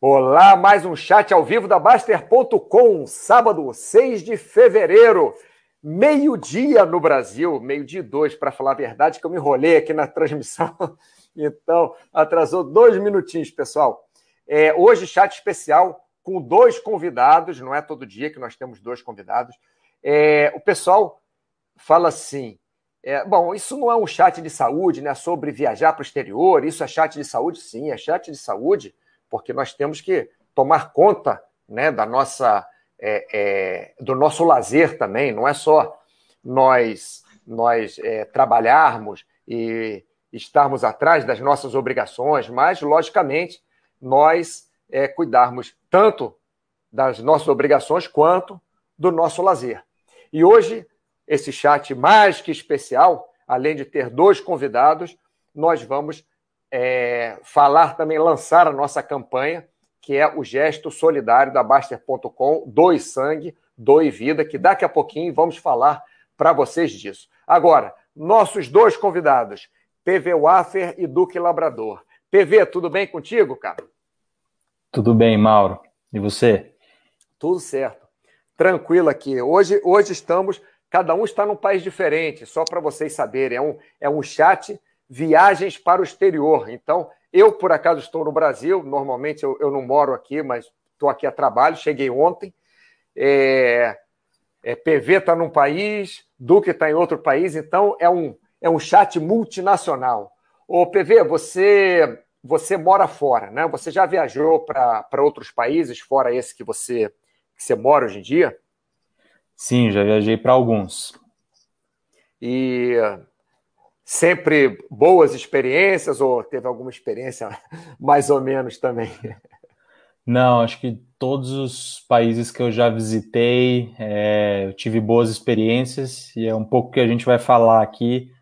Olá, mais um chat ao vivo da Baster.com, sábado 6 de fevereiro, meio-dia no Brasil, meio-dia e dois, para falar a verdade, que eu me enrolei aqui na transmissão, então atrasou dois minutinhos, pessoal. É, hoje, chat especial com dois convidados, não é todo dia que nós temos dois convidados. É, o pessoal fala assim: é, bom, isso não é um chat de saúde, né? Sobre viajar para o exterior, isso é chat de saúde? Sim, é chat de saúde porque nós temos que tomar conta né, da nossa, é, é, do nosso lazer também, não é só nós, nós é, trabalharmos e estarmos atrás das nossas obrigações, mas, logicamente, nós é, cuidarmos tanto das nossas obrigações quanto do nosso lazer. E hoje, esse chat mais que especial, além de ter dois convidados, nós vamos é, falar também, lançar a nossa campanha, que é o gesto solidário da Baster.com, Doe Sangue, Doe Vida, que daqui a pouquinho vamos falar para vocês disso. Agora, nossos dois convidados, PV Waffer e Duque Labrador. PV, tudo bem contigo, cara? Tudo bem, Mauro. E você? Tudo certo. Tranquilo aqui. Hoje, hoje estamos, cada um está num país diferente, só para vocês saberem. É um, é um chat viagens para o exterior. Então, eu, por acaso, estou no Brasil, normalmente eu, eu não moro aqui, mas estou aqui a trabalho, cheguei ontem. É, é, PV está num país, Duque está em outro país, então é um, é um chat multinacional. Ô, PV, você, você mora fora, né? Você já viajou para outros países, fora esse que você, que você mora hoje em dia? Sim, já viajei para alguns. E sempre boas experiências ou teve alguma experiência mais ou menos também? Não, acho que todos os países que eu já visitei, é, eu tive boas experiências e é um pouco que a gente vai falar aqui,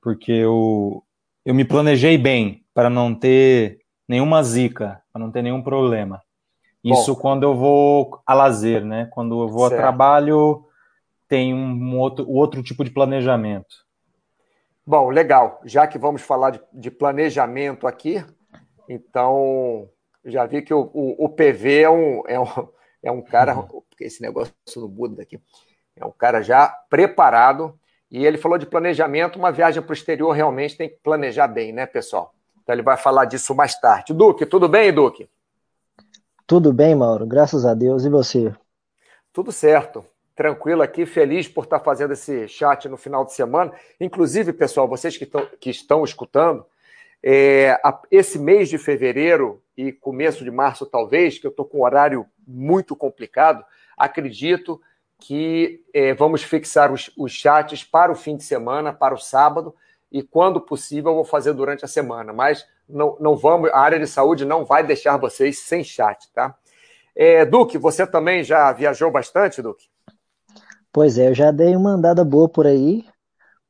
porque eu, eu me planejei bem para não ter nenhuma zica, para não ter nenhum problema. Isso Bom, quando eu vou a lazer, né? Quando eu vou certo. a trabalho, tem um outro, outro tipo de planejamento. Bom, legal. Já que vamos falar de, de planejamento aqui, então já vi que o, o, o, PV é um, é um, é um cara. Uhum. Esse negócio do Buda daqui. É um cara já preparado. E ele falou de planejamento. Uma viagem para o exterior realmente tem que planejar bem, né, pessoal? Então ele vai falar disso mais tarde. Duque, tudo bem, Duque? Tudo bem, Mauro. Graças a Deus. E você? Tudo certo tranquilo aqui, feliz por estar fazendo esse chat no final de semana. Inclusive, pessoal, vocês que, estão, que estão escutando, é, a, esse mês de fevereiro e começo de março, talvez, que eu estou com um horário muito complicado, acredito que é, vamos fixar os, os chats para o fim de semana, para o sábado, e quando possível eu vou fazer durante a semana. Mas não, não vamos, a área de saúde não vai deixar vocês sem chat, tá? É, Duque, você também já viajou bastante, Duque? Pois é, eu já dei uma andada boa por aí,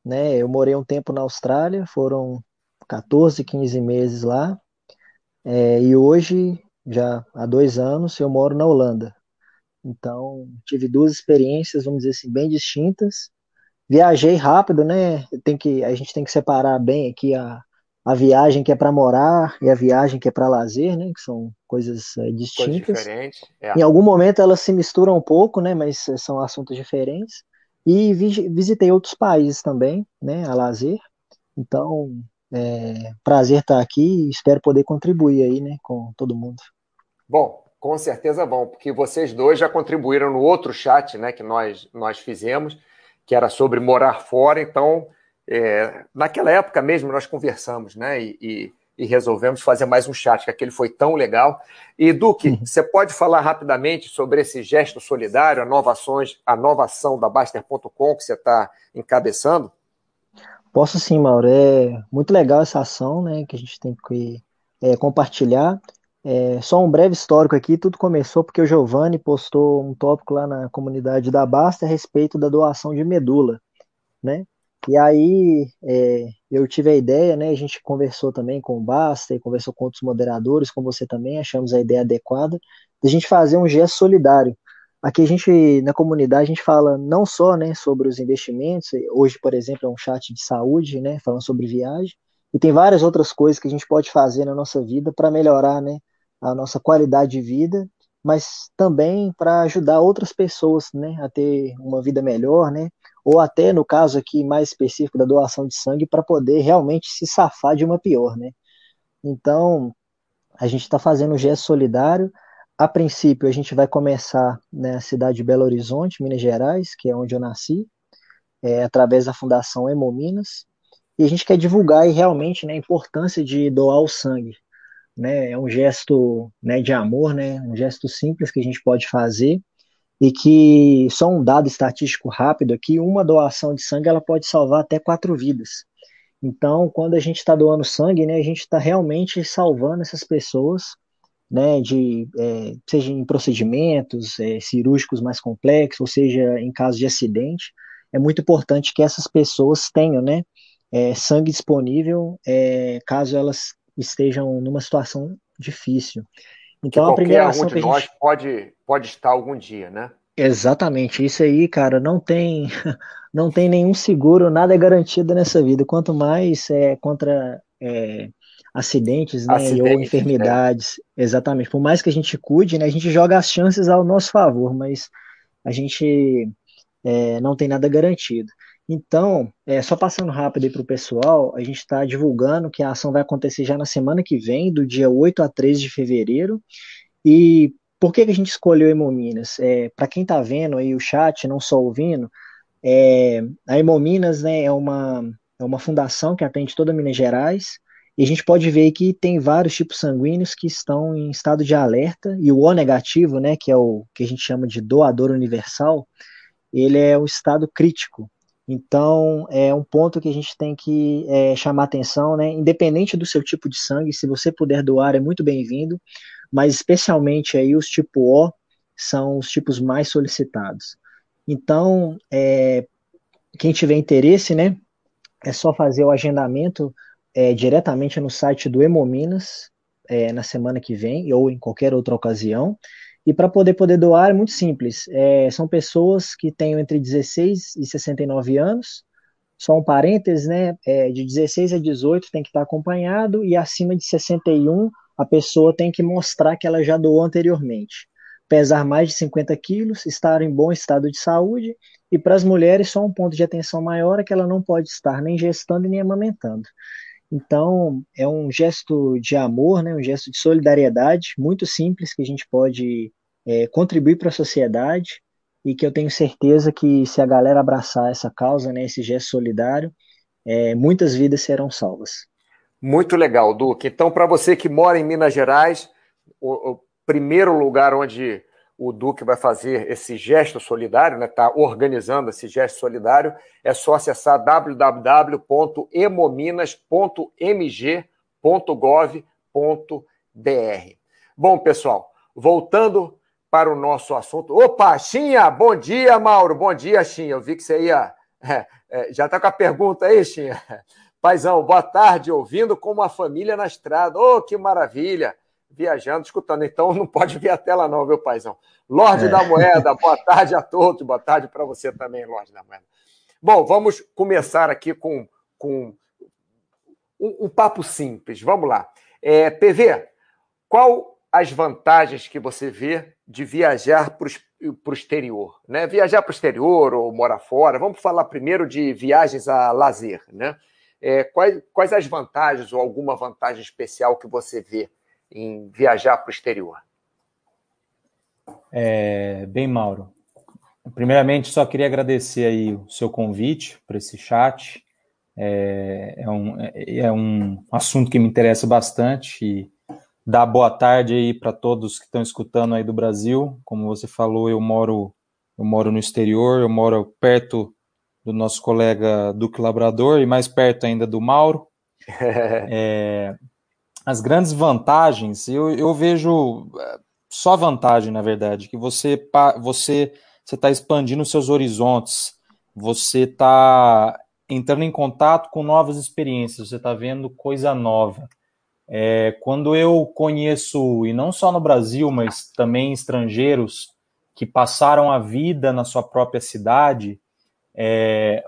né? Eu morei um tempo na Austrália, foram 14, 15 meses lá, é, e hoje, já há dois anos, eu moro na Holanda. Então, tive duas experiências, vamos dizer assim, bem distintas. Viajei rápido, né? Tem que, a gente tem que separar bem aqui a, a viagem que é para morar e a viagem que é para lazer, né? Que são coisas é, distintas. Coisa diferente, é. Em algum momento elas se misturam um pouco, né? Mas eh, são assuntos diferentes. E vi, visitei outros países também, né? A lazer. Então, é, prazer estar aqui e espero poder contribuir aí, né? Com todo mundo. Bom, com certeza bom, porque vocês dois já contribuíram no outro chat, né? Que nós nós fizemos, que era sobre morar fora. Então é, naquela época mesmo nós conversamos, né? E, e, e, resolvemos fazer mais um chat, que aquele foi tão legal. E, Duque, uhum. você pode falar rapidamente sobre esse gesto solidário, a nova, ações, a nova ação da Baster.com que você está encabeçando? Posso sim, Mauro. É muito legal essa ação, né? Que a gente tem que é, compartilhar. É, só um breve histórico aqui, tudo começou porque o Giovanni postou um tópico lá na comunidade da Basta a respeito da doação de medula, né? E aí é, eu tive a ideia, né? A gente conversou também com o Basta e conversou com outros moderadores, com você também, achamos a ideia adequada de a gente fazer um gesto solidário. Aqui a gente, na comunidade, a gente fala não só né, sobre os investimentos, hoje, por exemplo, é um chat de saúde, né, falando sobre viagem, e tem várias outras coisas que a gente pode fazer na nossa vida para melhorar né, a nossa qualidade de vida, mas também para ajudar outras pessoas, né, a ter uma vida melhor, né, ou até no caso aqui mais específico da doação de sangue para poder realmente se safar de uma pior, né. Então a gente está fazendo um gesto solidário. A princípio a gente vai começar na né, cidade de Belo Horizonte, Minas Gerais, que é onde eu nasci, é, através da Fundação Hemominas, e a gente quer divulgar aí, realmente né, a importância de doar o sangue. Né? É um gesto né, de amor, né, um gesto simples que a gente pode fazer e que, só um dado estatístico rápido aqui, uma doação de sangue ela pode salvar até quatro vidas. Então, quando a gente está doando sangue, né, a gente está realmente salvando essas pessoas, né, de, é, seja em procedimentos é, cirúrgicos mais complexos, ou seja, em caso de acidente, é muito importante que essas pessoas tenham, né, é, sangue disponível é, caso elas estejam numa situação difícil. Então, que a primeira ação que a gente... nós pode, pode estar algum dia, né? Exatamente, isso aí, cara, não tem não tem nenhum seguro, nada é garantido nessa vida, quanto mais é contra é, acidentes, né, acidentes, ou enfermidades, é. exatamente, por mais que a gente cuide, né, a gente joga as chances ao nosso favor, mas a gente é, não tem nada garantido. Então, é, só passando rápido aí para o pessoal, a gente está divulgando que a ação vai acontecer já na semana que vem, do dia 8 a 13 de fevereiro, e por que, que a gente escolheu Hemominas? É, Para quem está vendo aí o chat, não só ouvindo, é, a Hemominas né, é, uma, é uma fundação que atende toda Minas Gerais, e a gente pode ver que tem vários tipos sanguíneos que estão em estado de alerta, e o O negativo, né, que é o que a gente chama de doador universal, ele é o estado crítico. Então, é um ponto que a gente tem que é, chamar atenção, né? Independente do seu tipo de sangue, se você puder doar, é muito bem-vindo mas especialmente aí os tipo O são os tipos mais solicitados. Então, é, quem tiver interesse, né, é só fazer o agendamento é, diretamente no site do Hemominas é, na semana que vem ou em qualquer outra ocasião. E para poder poder doar é muito simples. É, são pessoas que têm entre 16 e 69 anos. Só um parênteses, né? É, de 16 a 18 tem que estar acompanhado e acima de 61 a pessoa tem que mostrar que ela já doou anteriormente. Pesar mais de 50 quilos, estar em bom estado de saúde, e para as mulheres só um ponto de atenção maior é que ela não pode estar nem gestando nem amamentando. Então, é um gesto de amor, né, um gesto de solidariedade muito simples que a gente pode é, contribuir para a sociedade e que eu tenho certeza que se a galera abraçar essa causa, né, esse gesto solidário, é, muitas vidas serão salvas. Muito legal, Duque. Então, para você que mora em Minas Gerais, o, o, primeiro lugar onde o Duque vai fazer esse gesto solidário, está né, tá organizando esse gesto solidário, é só acessar www.hemominas.mg.gov.br. Bom, pessoal, voltando para o nosso assunto. Opa, Xinha, bom dia, Mauro. Bom dia, Xinha. Eu vi que você ia. É, é, já está com a pergunta aí, Xinha? Paizão, boa tarde, ouvindo com uma família na estrada. Oh, que maravilha! Viajando, escutando. Então não pode ver a tela, não, viu, paizão? Lorde é. da Moeda, boa tarde a todos. Boa tarde para você também, Lorde da Moeda. Bom, vamos começar aqui com, com um, um papo simples. Vamos lá. É, PV, qual as vantagens que você vê de viajar para o exterior? Né? Viajar para o exterior ou morar fora. Vamos falar primeiro de viagens a lazer, né? É, quais, quais as vantagens ou alguma vantagem especial que você vê em viajar para o exterior? É, bem, Mauro. Primeiramente, só queria agradecer aí o seu convite para esse chat. É, é, um, é um assunto que me interessa bastante e dar boa tarde aí para todos que estão escutando aí do Brasil. Como você falou, eu moro eu moro no exterior, eu moro perto do nosso colega Duque Labrador e mais perto ainda do Mauro. é, as grandes vantagens, eu, eu vejo é, só vantagem, na verdade, que você você você está expandindo seus horizontes, você está entrando em contato com novas experiências, você está vendo coisa nova. É, quando eu conheço, e não só no Brasil, mas também estrangeiros que passaram a vida na sua própria cidade, é,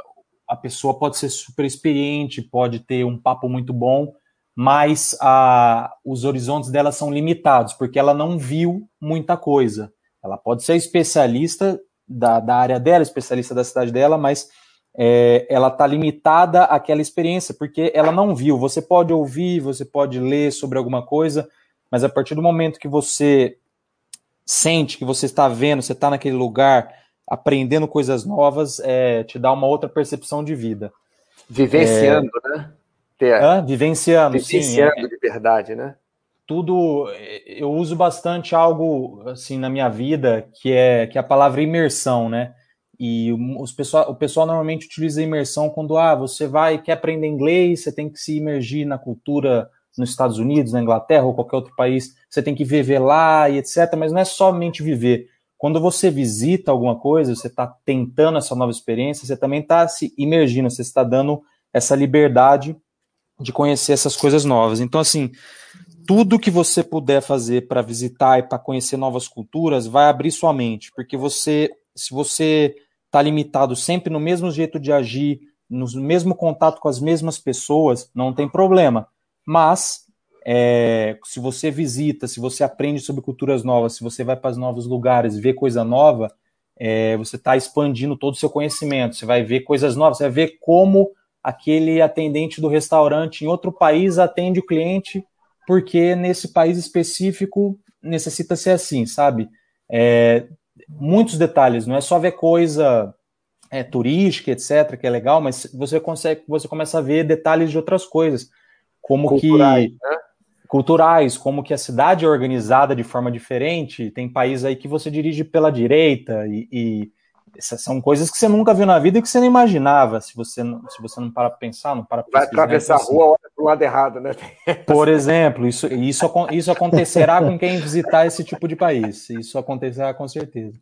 a pessoa pode ser super experiente, pode ter um papo muito bom, mas a, os horizontes dela são limitados, porque ela não viu muita coisa. Ela pode ser especialista da, da área dela, especialista da cidade dela, mas é, ela está limitada àquela experiência, porque ela não viu. Você pode ouvir, você pode ler sobre alguma coisa, mas a partir do momento que você sente que você está vendo, você está naquele lugar, aprendendo coisas novas, é, te dá uma outra percepção de vida. Vivenciando, é... né? Ter... Hã? Vivenciando, Vivenciando sim, é. de verdade, né? Tudo, eu uso bastante algo assim na minha vida que é que é a palavra imersão, né? E os pessoal, o pessoal normalmente utiliza imersão quando ah, você vai quer aprender inglês, você tem que se imergir na cultura nos Estados Unidos, na Inglaterra ou qualquer outro país, você tem que viver lá e etc. Mas não é somente viver. Quando você visita alguma coisa, você está tentando essa nova experiência, você também está se imergindo, você está dando essa liberdade de conhecer essas coisas novas. Então, assim, tudo que você puder fazer para visitar e para conhecer novas culturas vai abrir sua mente, porque você, se você está limitado sempre no mesmo jeito de agir, no mesmo contato com as mesmas pessoas, não tem problema. Mas é, se você visita, se você aprende sobre culturas novas, se você vai para os novos lugares, vê coisa nova, é, você está expandindo todo o seu conhecimento. Você vai ver coisas novas, você vai ver como aquele atendente do restaurante em outro país atende o cliente, porque nesse país específico necessita ser assim, sabe? É, muitos detalhes, não é só ver coisa é, turística, etc., que é legal, mas você consegue, você começa a ver detalhes de outras coisas, como culturais, que né? culturais, como que a cidade é organizada de forma diferente. Tem países aí que você dirige pela direita e, e essas são coisas que você nunca viu na vida e que você não imaginava, se você não, se você não para pensar, não para Vai atravessar a rua, olha para o lado errado, né? Por exemplo, isso, isso, isso acontecerá com quem visitar esse tipo de país. Isso acontecerá com certeza.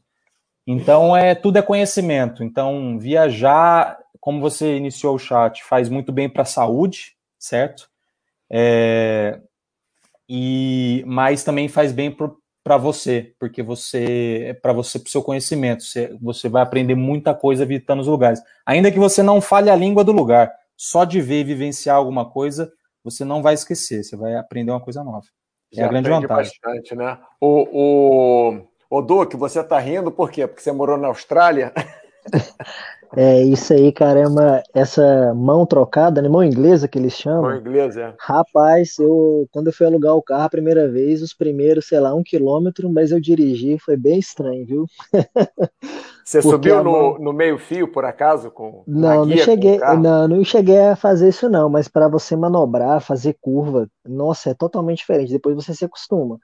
Então, é tudo é conhecimento. Então, viajar, como você iniciou o chat, faz muito bem para a saúde, certo? É, e mas também faz bem para você, porque você é para você para o seu conhecimento, você, você vai aprender muita coisa visitando os lugares. Ainda que você não fale a língua do lugar, só de ver e vivenciar alguma coisa, você não vai esquecer, você vai aprender uma coisa nova. É a grande vantagem. bastante, né? O, o, o Duque, você está rindo por quê? Porque você morou na Austrália? É, isso aí, caramba, essa mão trocada, né? Mão inglesa que eles chamam. Mão inglesa, é. Rapaz, eu, quando eu fui alugar o carro a primeira vez, os primeiros, sei lá, um quilômetro, mas eu dirigi, foi bem estranho, viu? Você subiu no, no meio-fio, por acaso? Com, não, guia, não cheguei, não, não cheguei a fazer isso, não, mas para você manobrar, fazer curva, nossa, é totalmente diferente. Depois você se acostuma.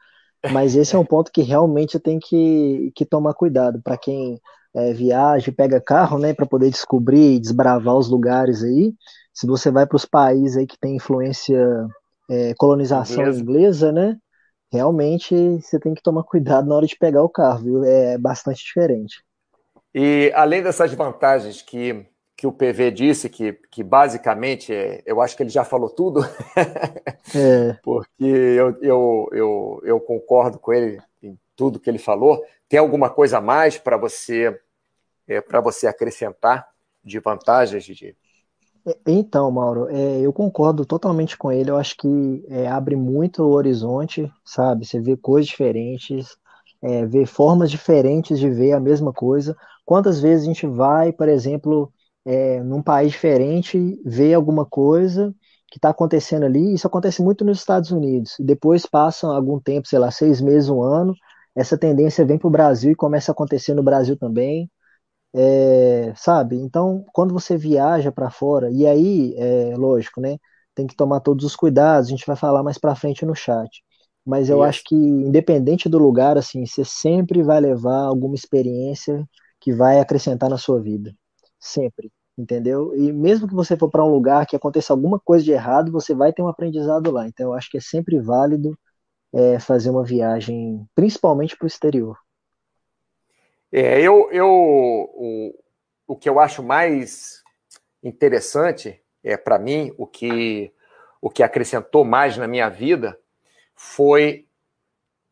Mas esse é um ponto que realmente tem que, que tomar cuidado para quem é, viaja, pega carro, né, para poder descobrir e desbravar os lugares aí. Se você vai para os países aí que tem influência é, colonização inglesa. inglesa, né, realmente você tem que tomar cuidado na hora de pegar o carro, viu? É bastante diferente. E além dessas vantagens que, que o PV disse, que, que basicamente é, eu acho que ele já falou tudo, é. porque eu, eu, eu, eu concordo com ele em tudo que ele falou. Tem alguma coisa a mais para você é, para você acrescentar de vantagens, Didi? Então, Mauro, é, eu concordo totalmente com ele. Eu acho que é, abre muito o horizonte, sabe? Você vê coisas diferentes, é, vê formas diferentes de ver a mesma coisa. Quantas vezes a gente vai, por exemplo, é, num país diferente, vê alguma coisa que está acontecendo ali? Isso acontece muito nos Estados Unidos. Depois passam algum tempo, sei lá, seis meses, um ano, essa tendência vem para o Brasil e começa a acontecer no Brasil também. É, sabe? Então, quando você viaja para fora, e aí, é lógico, né? Tem que tomar todos os cuidados, a gente vai falar mais para frente no chat. Mas eu Isso. acho que, independente do lugar, assim, você sempre vai levar alguma experiência que vai acrescentar na sua vida. Sempre, entendeu? E mesmo que você for para um lugar que aconteça alguma coisa de errado, você vai ter um aprendizado lá. Então, eu acho que é sempre válido é, fazer uma viagem, principalmente para o exterior. É, eu, eu o, o que eu acho mais interessante é para mim o que o que acrescentou mais na minha vida foi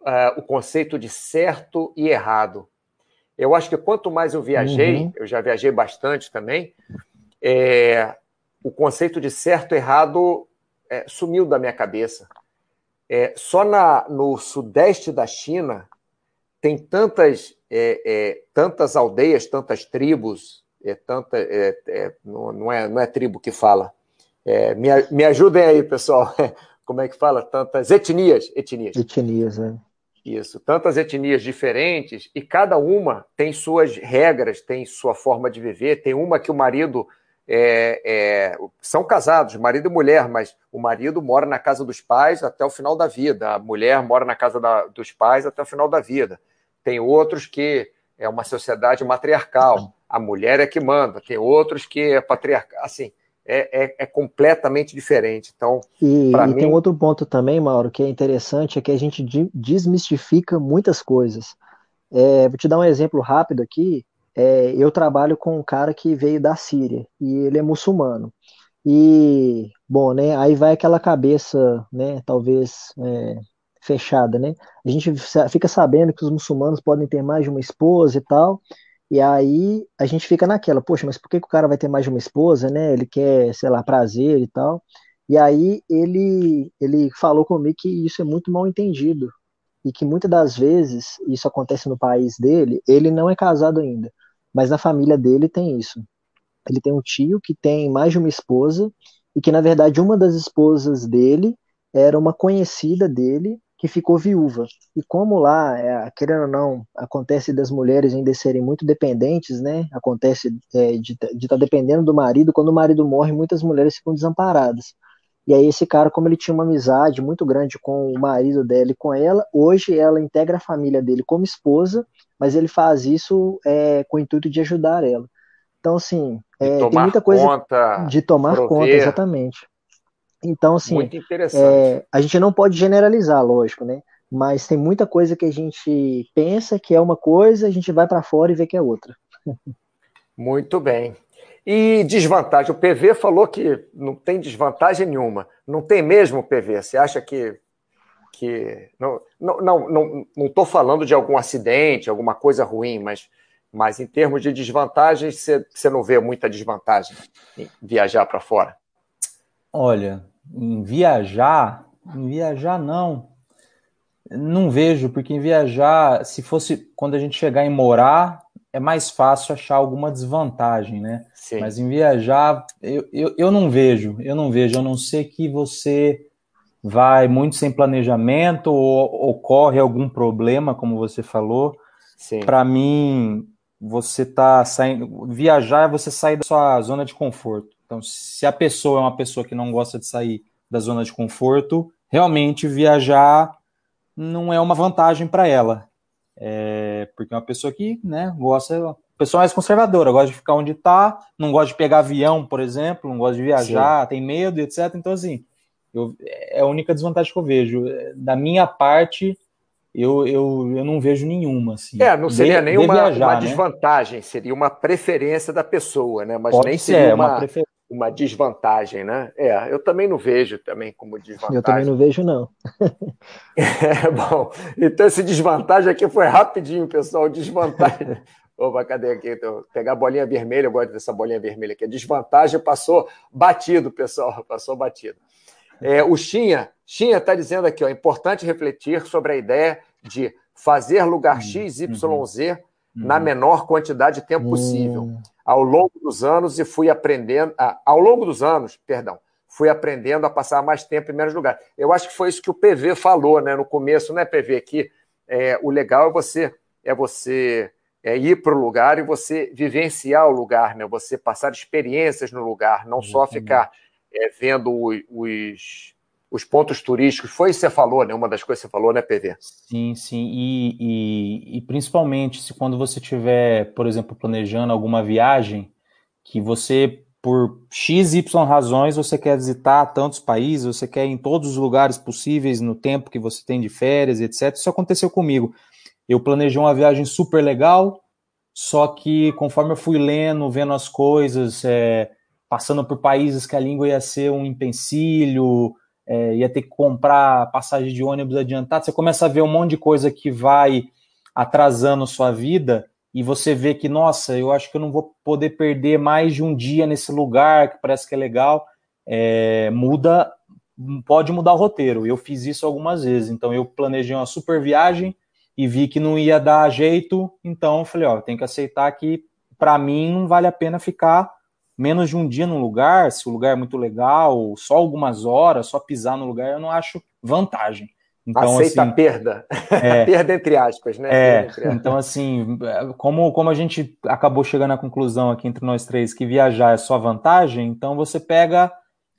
uh, o conceito de certo e errado. Eu acho que quanto mais eu viajei, uhum. eu já viajei bastante também, é, o conceito de certo e errado é, sumiu da minha cabeça. É, só na, no sudeste da China tem tantas, é, é, tantas aldeias, tantas tribos, é, tanta, é, é, não, não, é, não é tribo que fala. É, me, me ajudem aí, pessoal. Como é que fala? Tantas etnias. Etnias, etnias é. Isso, tantas etnias diferentes e cada uma tem suas regras, tem sua forma de viver. Tem uma que o marido é, é, são casados, marido e mulher, mas o marido mora na casa dos pais até o final da vida, a mulher mora na casa da, dos pais até o final da vida. Tem outros que é uma sociedade matriarcal, a mulher é que manda. Tem outros que é patriarcal, assim, é, é, é completamente diferente. Então, e, e mim... tem outro ponto também, Mauro, que é interessante, é que a gente desmistifica muitas coisas. É, vou te dar um exemplo rápido aqui. É, eu trabalho com um cara que veio da Síria e ele é muçulmano. E, bom, né, aí vai aquela cabeça, né, talvez é, fechada, né? A gente fica sabendo que os muçulmanos podem ter mais de uma esposa e tal, e aí a gente fica naquela, poxa, mas por que, que o cara vai ter mais de uma esposa, né? Ele quer, sei lá, prazer e tal. E aí ele, ele falou comigo que isso é muito mal entendido, e que muitas das vezes, isso acontece no país dele, ele não é casado ainda, mas na família dele tem isso. Ele tem um tio que tem mais de uma esposa e que na verdade uma das esposas dele era uma conhecida dele que ficou viúva. E como lá, é, querendo ou não, acontece das mulheres ainda serem muito dependentes, né? Acontece é, de estar tá dependendo do marido. Quando o marido morre, muitas mulheres ficam desamparadas. E aí esse cara, como ele tinha uma amizade muito grande com o marido dela e com ela, hoje ela integra a família dele como esposa, mas ele faz isso é, com o intuito de ajudar ela. Então, assim, é, tem muita coisa conta, de tomar prover. conta, exatamente. Então, assim, Muito interessante. É, a gente não pode generalizar, lógico, né? Mas tem muita coisa que a gente pensa que é uma coisa, a gente vai para fora e vê que é outra. Muito bem. E desvantagem, o PV falou que não tem desvantagem nenhuma. Não tem mesmo, PV? Você acha que. que não estou não, não, não, falando de algum acidente, alguma coisa ruim, mas, mas em termos de desvantagem, você, você não vê muita desvantagem em viajar para fora? Olha, em viajar, em viajar não. Não vejo, porque em viajar, se fosse quando a gente chegar em morar, é mais fácil achar alguma desvantagem, né? Sim. Mas em viajar, eu, eu, eu não vejo, eu não vejo, a não ser que você vai muito sem planejamento ou ocorre algum problema, como você falou. Para mim, você tá saindo. Viajar é você sair da sua zona de conforto. Então, se a pessoa é uma pessoa que não gosta de sair da zona de conforto, realmente viajar não é uma vantagem para ela. É, porque é uma pessoa que né, gosta, pessoa mais conservadora, gosta de ficar onde está, não gosta de pegar avião, por exemplo, não gosta de viajar, Sim. tem medo, etc. Então, assim, eu, é a única desvantagem que eu vejo. Da minha parte, eu, eu, eu não vejo nenhuma. Assim, é, não seria de, nenhuma viajar, uma né? desvantagem, seria uma preferência da pessoa, né? Mas Pode nem seria ser, uma, uma, uma, desvantagem, né? É, eu também não vejo também como desvantagem. Eu também não vejo, não. é, bom, então esse desvantagem aqui foi rapidinho, pessoal. Desvantagem. Opa, cadê aqui? Então, pegar a bolinha vermelha, eu gosto dessa bolinha vermelha aqui. A desvantagem passou batido, pessoal, passou batido. É, o Xinha, Xinha está dizendo aqui, ó, é importante refletir sobre a ideia de fazer lugar uhum. X, Y, Z uhum. na menor quantidade de tempo possível. Ao longo dos anos e fui aprendendo, ah, ao longo dos anos, perdão, fui aprendendo a passar mais tempo em menos lugares. Eu acho que foi isso que o PV falou, né, no começo, né, PV, que é, o legal é você é você é ir para o lugar e você vivenciar o lugar, né? Você passar experiências no lugar, não só ficar é, vendo os, os pontos turísticos. Foi isso que você falou, né? Uma das coisas que você falou, né, PV? Sim, sim. E, e, e principalmente se quando você estiver, por exemplo, planejando alguma viagem, que você, por X, Y razões, você quer visitar tantos países, você quer ir em todos os lugares possíveis no tempo que você tem de férias, etc. Isso aconteceu comigo. Eu planejei uma viagem super legal, só que conforme eu fui lendo, vendo as coisas, é, passando por países que a língua ia ser um empecilho, é, ia ter que comprar passagem de ônibus adiantado, você começa a ver um monte de coisa que vai atrasando sua vida e você vê que, nossa, eu acho que eu não vou poder perder mais de um dia nesse lugar, que parece que é legal, é, muda pode mudar o roteiro. Eu fiz isso algumas vezes. Então eu planejei uma super viagem e vi que não ia dar jeito, então eu falei, ó, tem que aceitar que para mim não vale a pena ficar menos de um dia no lugar, se o lugar é muito legal, só algumas horas, só pisar no lugar, eu não acho vantagem. Então, Aceita assim, a perda. É, perda entre aspas, né? É, aspas. então assim, como, como a gente acabou chegando à conclusão aqui entre nós três que viajar é só vantagem, então você pega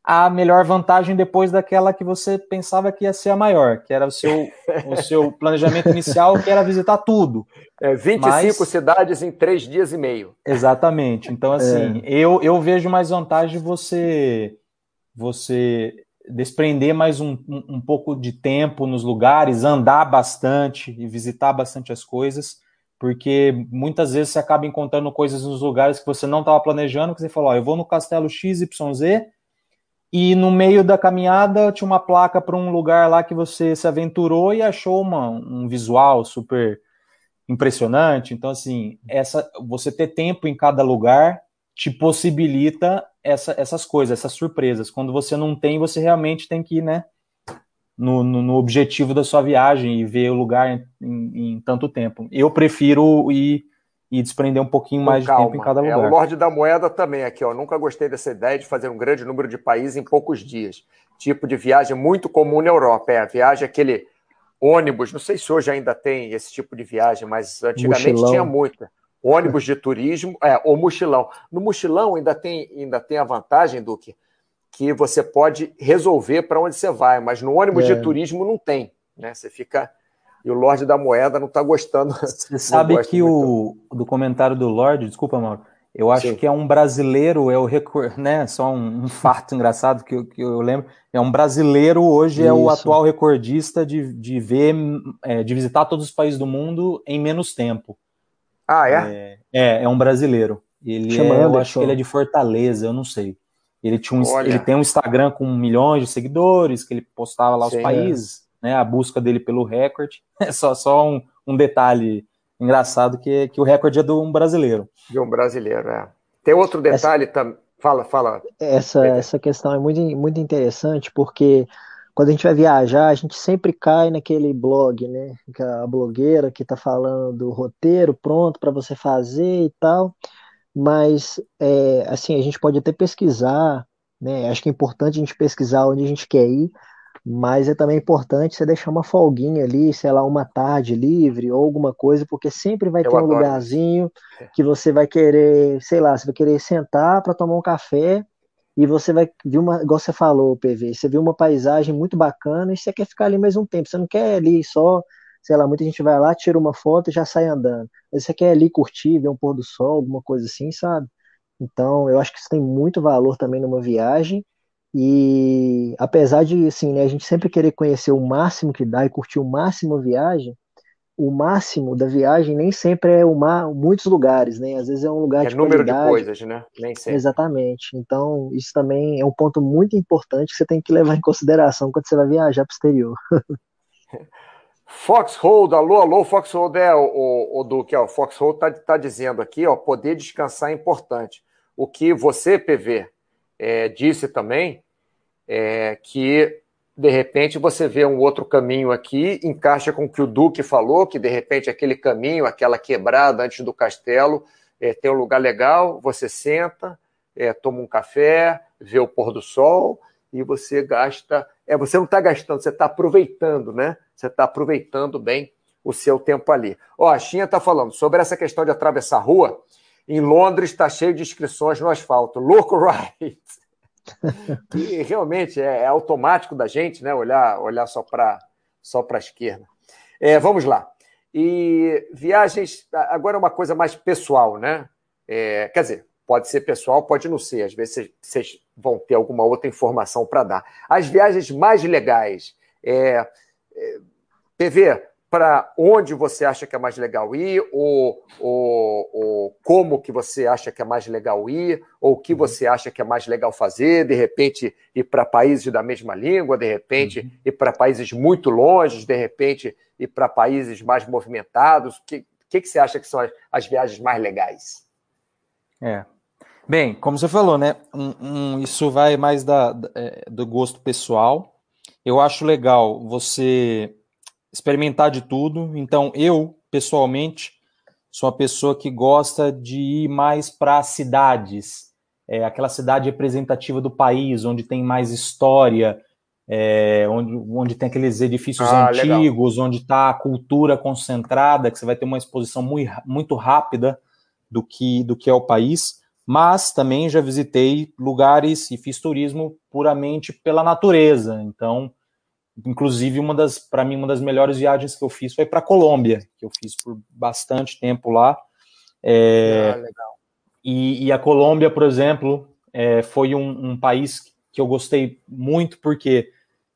a melhor vantagem depois daquela que você pensava que ia ser a maior, que era o seu, o seu planejamento inicial, que era visitar tudo. É, 25 Mas, cidades em três dias e meio. Exatamente. Então, assim, é. eu, eu vejo mais vantagem você você desprender mais um, um, um, pouco de tempo nos lugares, andar bastante e visitar bastante as coisas, porque muitas vezes você acaba encontrando coisas nos lugares que você não estava planejando, que você falou, ó, eu vou no castelo XYZ, e no meio da caminhada tinha uma placa para um lugar lá que você se aventurou e achou uma, um visual super impressionante. Então, assim, essa, você ter tempo em cada lugar te possibilita essa, essas coisas, essas surpresas. Quando você não tem, você realmente tem que ir, né, no, no, no objetivo da sua viagem e ver o lugar em, em, em tanto tempo. Eu prefiro ir e desprender um pouquinho mais de tempo em cada lugar. É, o Lorde da Moeda também aqui, ó. Nunca gostei dessa ideia de fazer um grande número de países em poucos dias. Tipo de viagem muito comum na Europa. É a viagem aquele ônibus, não sei se hoje ainda tem esse tipo de viagem, mas antigamente mochilão. tinha muito. Ônibus de turismo, é, ou mochilão. No mochilão ainda tem, ainda tem a vantagem, Duque, que você pode resolver para onde você vai, mas no ônibus é. de turismo não tem. Né? Você fica e o Lorde da Moeda não está gostando. Você sabe que o do comentário do Lorde, desculpa, Mauro, eu acho Sim. que é um brasileiro, é o recor... né? Só um, um fato engraçado que eu, que eu, lembro. É um brasileiro, hoje Isso. é o atual recordista de, de ver, é, de visitar todos os países do mundo em menos tempo. Ah, é? É, é, é um brasileiro. Ele é, eu acho que ele é de Fortaleza, eu não sei. Ele, tinha um, ele tem um Instagram com milhões de seguidores, que ele postava lá Sim, os países né, a busca dele pelo recorde. É só, só um, um detalhe engraçado que, que o recorde é de um brasileiro. De um brasileiro, é. Tem outro detalhe também. Fala, fala. Essa, essa questão é muito, muito interessante porque quando a gente vai viajar, a gente sempre cai naquele blog, né? A blogueira que está falando do roteiro pronto para você fazer e tal. Mas, é, assim, a gente pode até pesquisar, né? Acho que é importante a gente pesquisar onde a gente quer ir, mas é também importante você deixar uma folguinha ali, sei lá, uma tarde livre ou alguma coisa, porque sempre vai Eu ter um lugarzinho é. que você vai querer, sei lá, você vai querer sentar para tomar um café e você vai ver uma, igual você falou, PV, você viu uma paisagem muito bacana e você quer ficar ali mais um tempo, você não quer ali só, sei lá, muita gente vai lá, tira uma foto e já sai andando. Mas você quer ali curtir, ver um pôr do sol, alguma coisa assim, sabe? Então, eu acho que isso tem muito valor também numa viagem e apesar de assim, né, a gente sempre querer conhecer o máximo que dá e curtir o máximo a viagem, o máximo da viagem nem sempre é uma, muitos lugares, né? Às vezes é um lugar é de número qualidade. de coisas, né? Nem sempre. Exatamente. Então, isso também é um ponto muito importante que você tem que levar em consideração quando você vai viajar para o exterior. Foxhold, alô, alô, Foxhold é o, o, o Duque, ó, Foxhold está tá dizendo aqui, ó, poder descansar é importante. O que você, PV, é, disse também é, que de repente você vê um outro caminho aqui, encaixa com o que o Duque falou, que de repente aquele caminho, aquela quebrada antes do castelo, é, tem um lugar legal, você senta, é, toma um café, vê o pôr do sol e você gasta. É, você não está gastando, você está aproveitando, né? Você está aproveitando bem o seu tempo ali. Ó, a Xinha está falando sobre essa questão de atravessar a rua. Em Londres está cheio de inscrições no asfalto. Look right e realmente é, é, automático da gente, né? Olhar, olhar só para só para a esquerda. É, vamos lá. E viagens, agora é uma coisa mais pessoal, né? É, quer dizer, pode ser pessoal, pode não ser. Às vezes vocês vão ter alguma outra informação para dar. As viagens mais legais. É, é, PV, para onde você acha que é mais legal ir, ou, ou, ou, como que você acha que é mais legal ir, ou o que uhum. você acha que é mais legal fazer, de repente ir para países da mesma língua, de repente uhum. ir para países muito longe, de repente ir para países mais movimentados. O que, que, que você acha que são as, as viagens mais legais? É. Bem, como você falou, né? Um, um, isso vai mais da, da, é, do gosto pessoal. Eu acho legal você experimentar de tudo. Então, eu, pessoalmente, sou uma pessoa que gosta de ir mais para cidades, é, aquela cidade representativa do país, onde tem mais história, é, onde, onde tem aqueles edifícios ah, antigos, legal. onde está a cultura concentrada, que você vai ter uma exposição muito, muito rápida do que, do que é o país mas também já visitei lugares e fiz turismo puramente pela natureza. Então, inclusive uma das, para mim, uma das melhores viagens que eu fiz foi para Colômbia, que eu fiz por bastante tempo lá. É, ah, legal. E, e, a Colômbia, por exemplo, é, foi um, um, país que eu gostei muito porque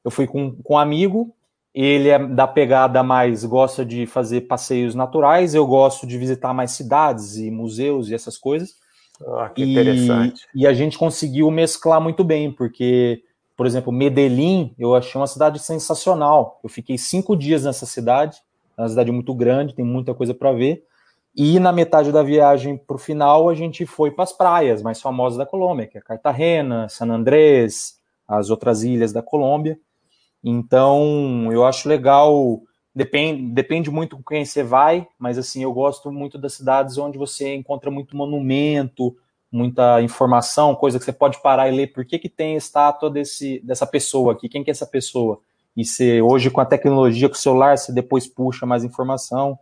eu fui com, com um amigo. Ele é da pegada mais gosta de fazer passeios naturais. Eu gosto de visitar mais cidades e museus e essas coisas. Oh, que interessante. E, e a gente conseguiu mesclar muito bem, porque, por exemplo, Medellín, eu achei uma cidade sensacional. Eu fiquei cinco dias nessa cidade, é uma cidade muito grande, tem muita coisa para ver. E na metade da viagem para o final, a gente foi para as praias mais famosas da Colômbia, que é Cartagena, San Andrés, as outras ilhas da Colômbia. Então, eu acho legal Depende, depende muito com quem você vai, mas assim, eu gosto muito das cidades onde você encontra muito monumento, muita informação, coisa que você pode parar e ler por que, que tem a estátua desse, dessa pessoa aqui, quem que é essa pessoa. E você, hoje, com a tecnologia, com o celular, você depois puxa mais informação.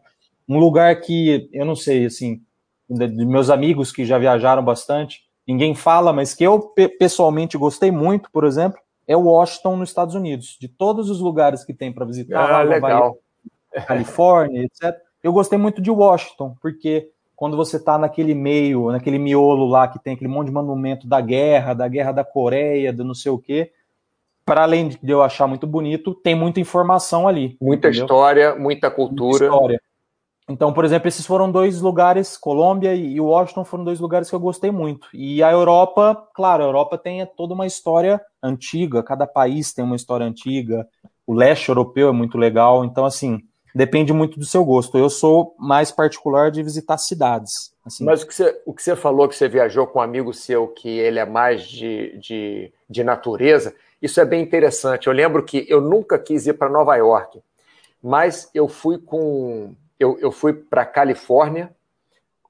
Um lugar que, eu não sei, assim, de, de meus amigos que já viajaram bastante, ninguém fala, mas que eu pessoalmente gostei muito, por exemplo, é Washington, nos Estados Unidos. De todos os lugares que tem para visitar, ah, legal. Califórnia, etc. Eu gostei muito de Washington, porque quando você está naquele meio, naquele miolo lá que tem aquele monte de monumento da guerra, da guerra da Coreia, do não sei o quê, para além de eu achar muito bonito, tem muita informação ali. Muita entendeu? história, muita cultura. Muita história. Então, por exemplo, esses foram dois lugares, Colômbia e Washington foram dois lugares que eu gostei muito. E a Europa, claro, a Europa tem toda uma história antiga, cada país tem uma história antiga. O leste europeu é muito legal, então assim, depende muito do seu gosto. Eu sou mais particular de visitar cidades. Assim. Mas o que, você, o que você falou que você viajou com um amigo seu que ele é mais de, de, de natureza, isso é bem interessante. Eu lembro que eu nunca quis ir para Nova York, mas eu fui com eu, eu fui para Califórnia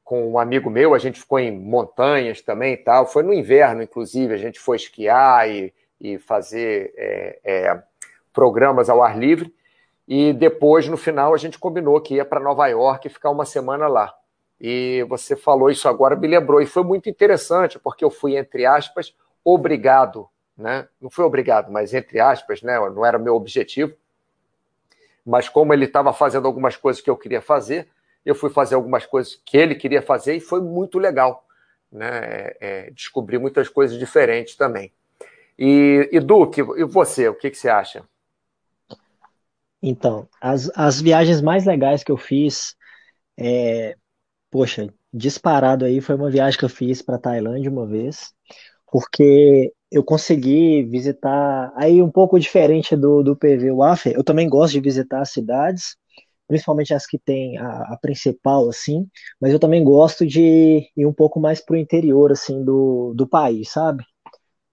com um amigo meu, a gente ficou em montanhas também e tal. Foi no inverno, inclusive, a gente foi esquiar e, e fazer é, é, programas ao ar livre. E depois, no final, a gente combinou que ia para Nova York e ficar uma semana lá. E você falou isso agora, me lembrou. E foi muito interessante, porque eu fui, entre aspas, obrigado. Né? Não fui obrigado, mas entre aspas, né? não era meu objetivo. Mas como ele estava fazendo algumas coisas que eu queria fazer, eu fui fazer algumas coisas que ele queria fazer e foi muito legal. Né? É, é, descobri muitas coisas diferentes também. E, e Duque, e você, o que, que você acha? Então, as, as viagens mais legais que eu fiz, é, poxa, disparado aí, foi uma viagem que eu fiz para Tailândia uma vez, porque eu consegui visitar, aí um pouco diferente do, do PV Wafer, eu também gosto de visitar as cidades, principalmente as que tem a, a, principal, assim, mas eu também gosto de ir um pouco mais para o interior, assim, do, do país, sabe?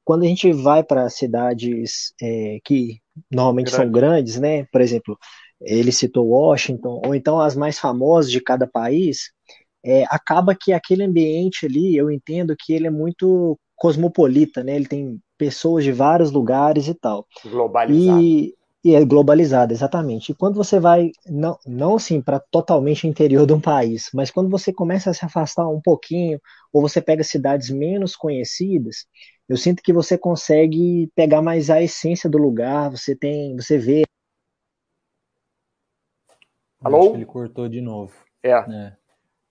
Quando a gente vai para cidades é, que normalmente Grande. são grandes, né? Por exemplo, ele citou Washington, ou então as mais famosas de cada país, é, acaba que aquele ambiente ali, eu entendo que ele é muito cosmopolita, né? Ele tem pessoas de vários lugares e tal. Globalizado. E, e é globalizado, exatamente. E quando você vai, não, não assim, para totalmente interior de um país, mas quando você começa a se afastar um pouquinho, ou você pega cidades menos conhecidas, eu sinto que você consegue pegar mais a essência do lugar, você tem, você vê. Alô? ele cortou de novo. É. é.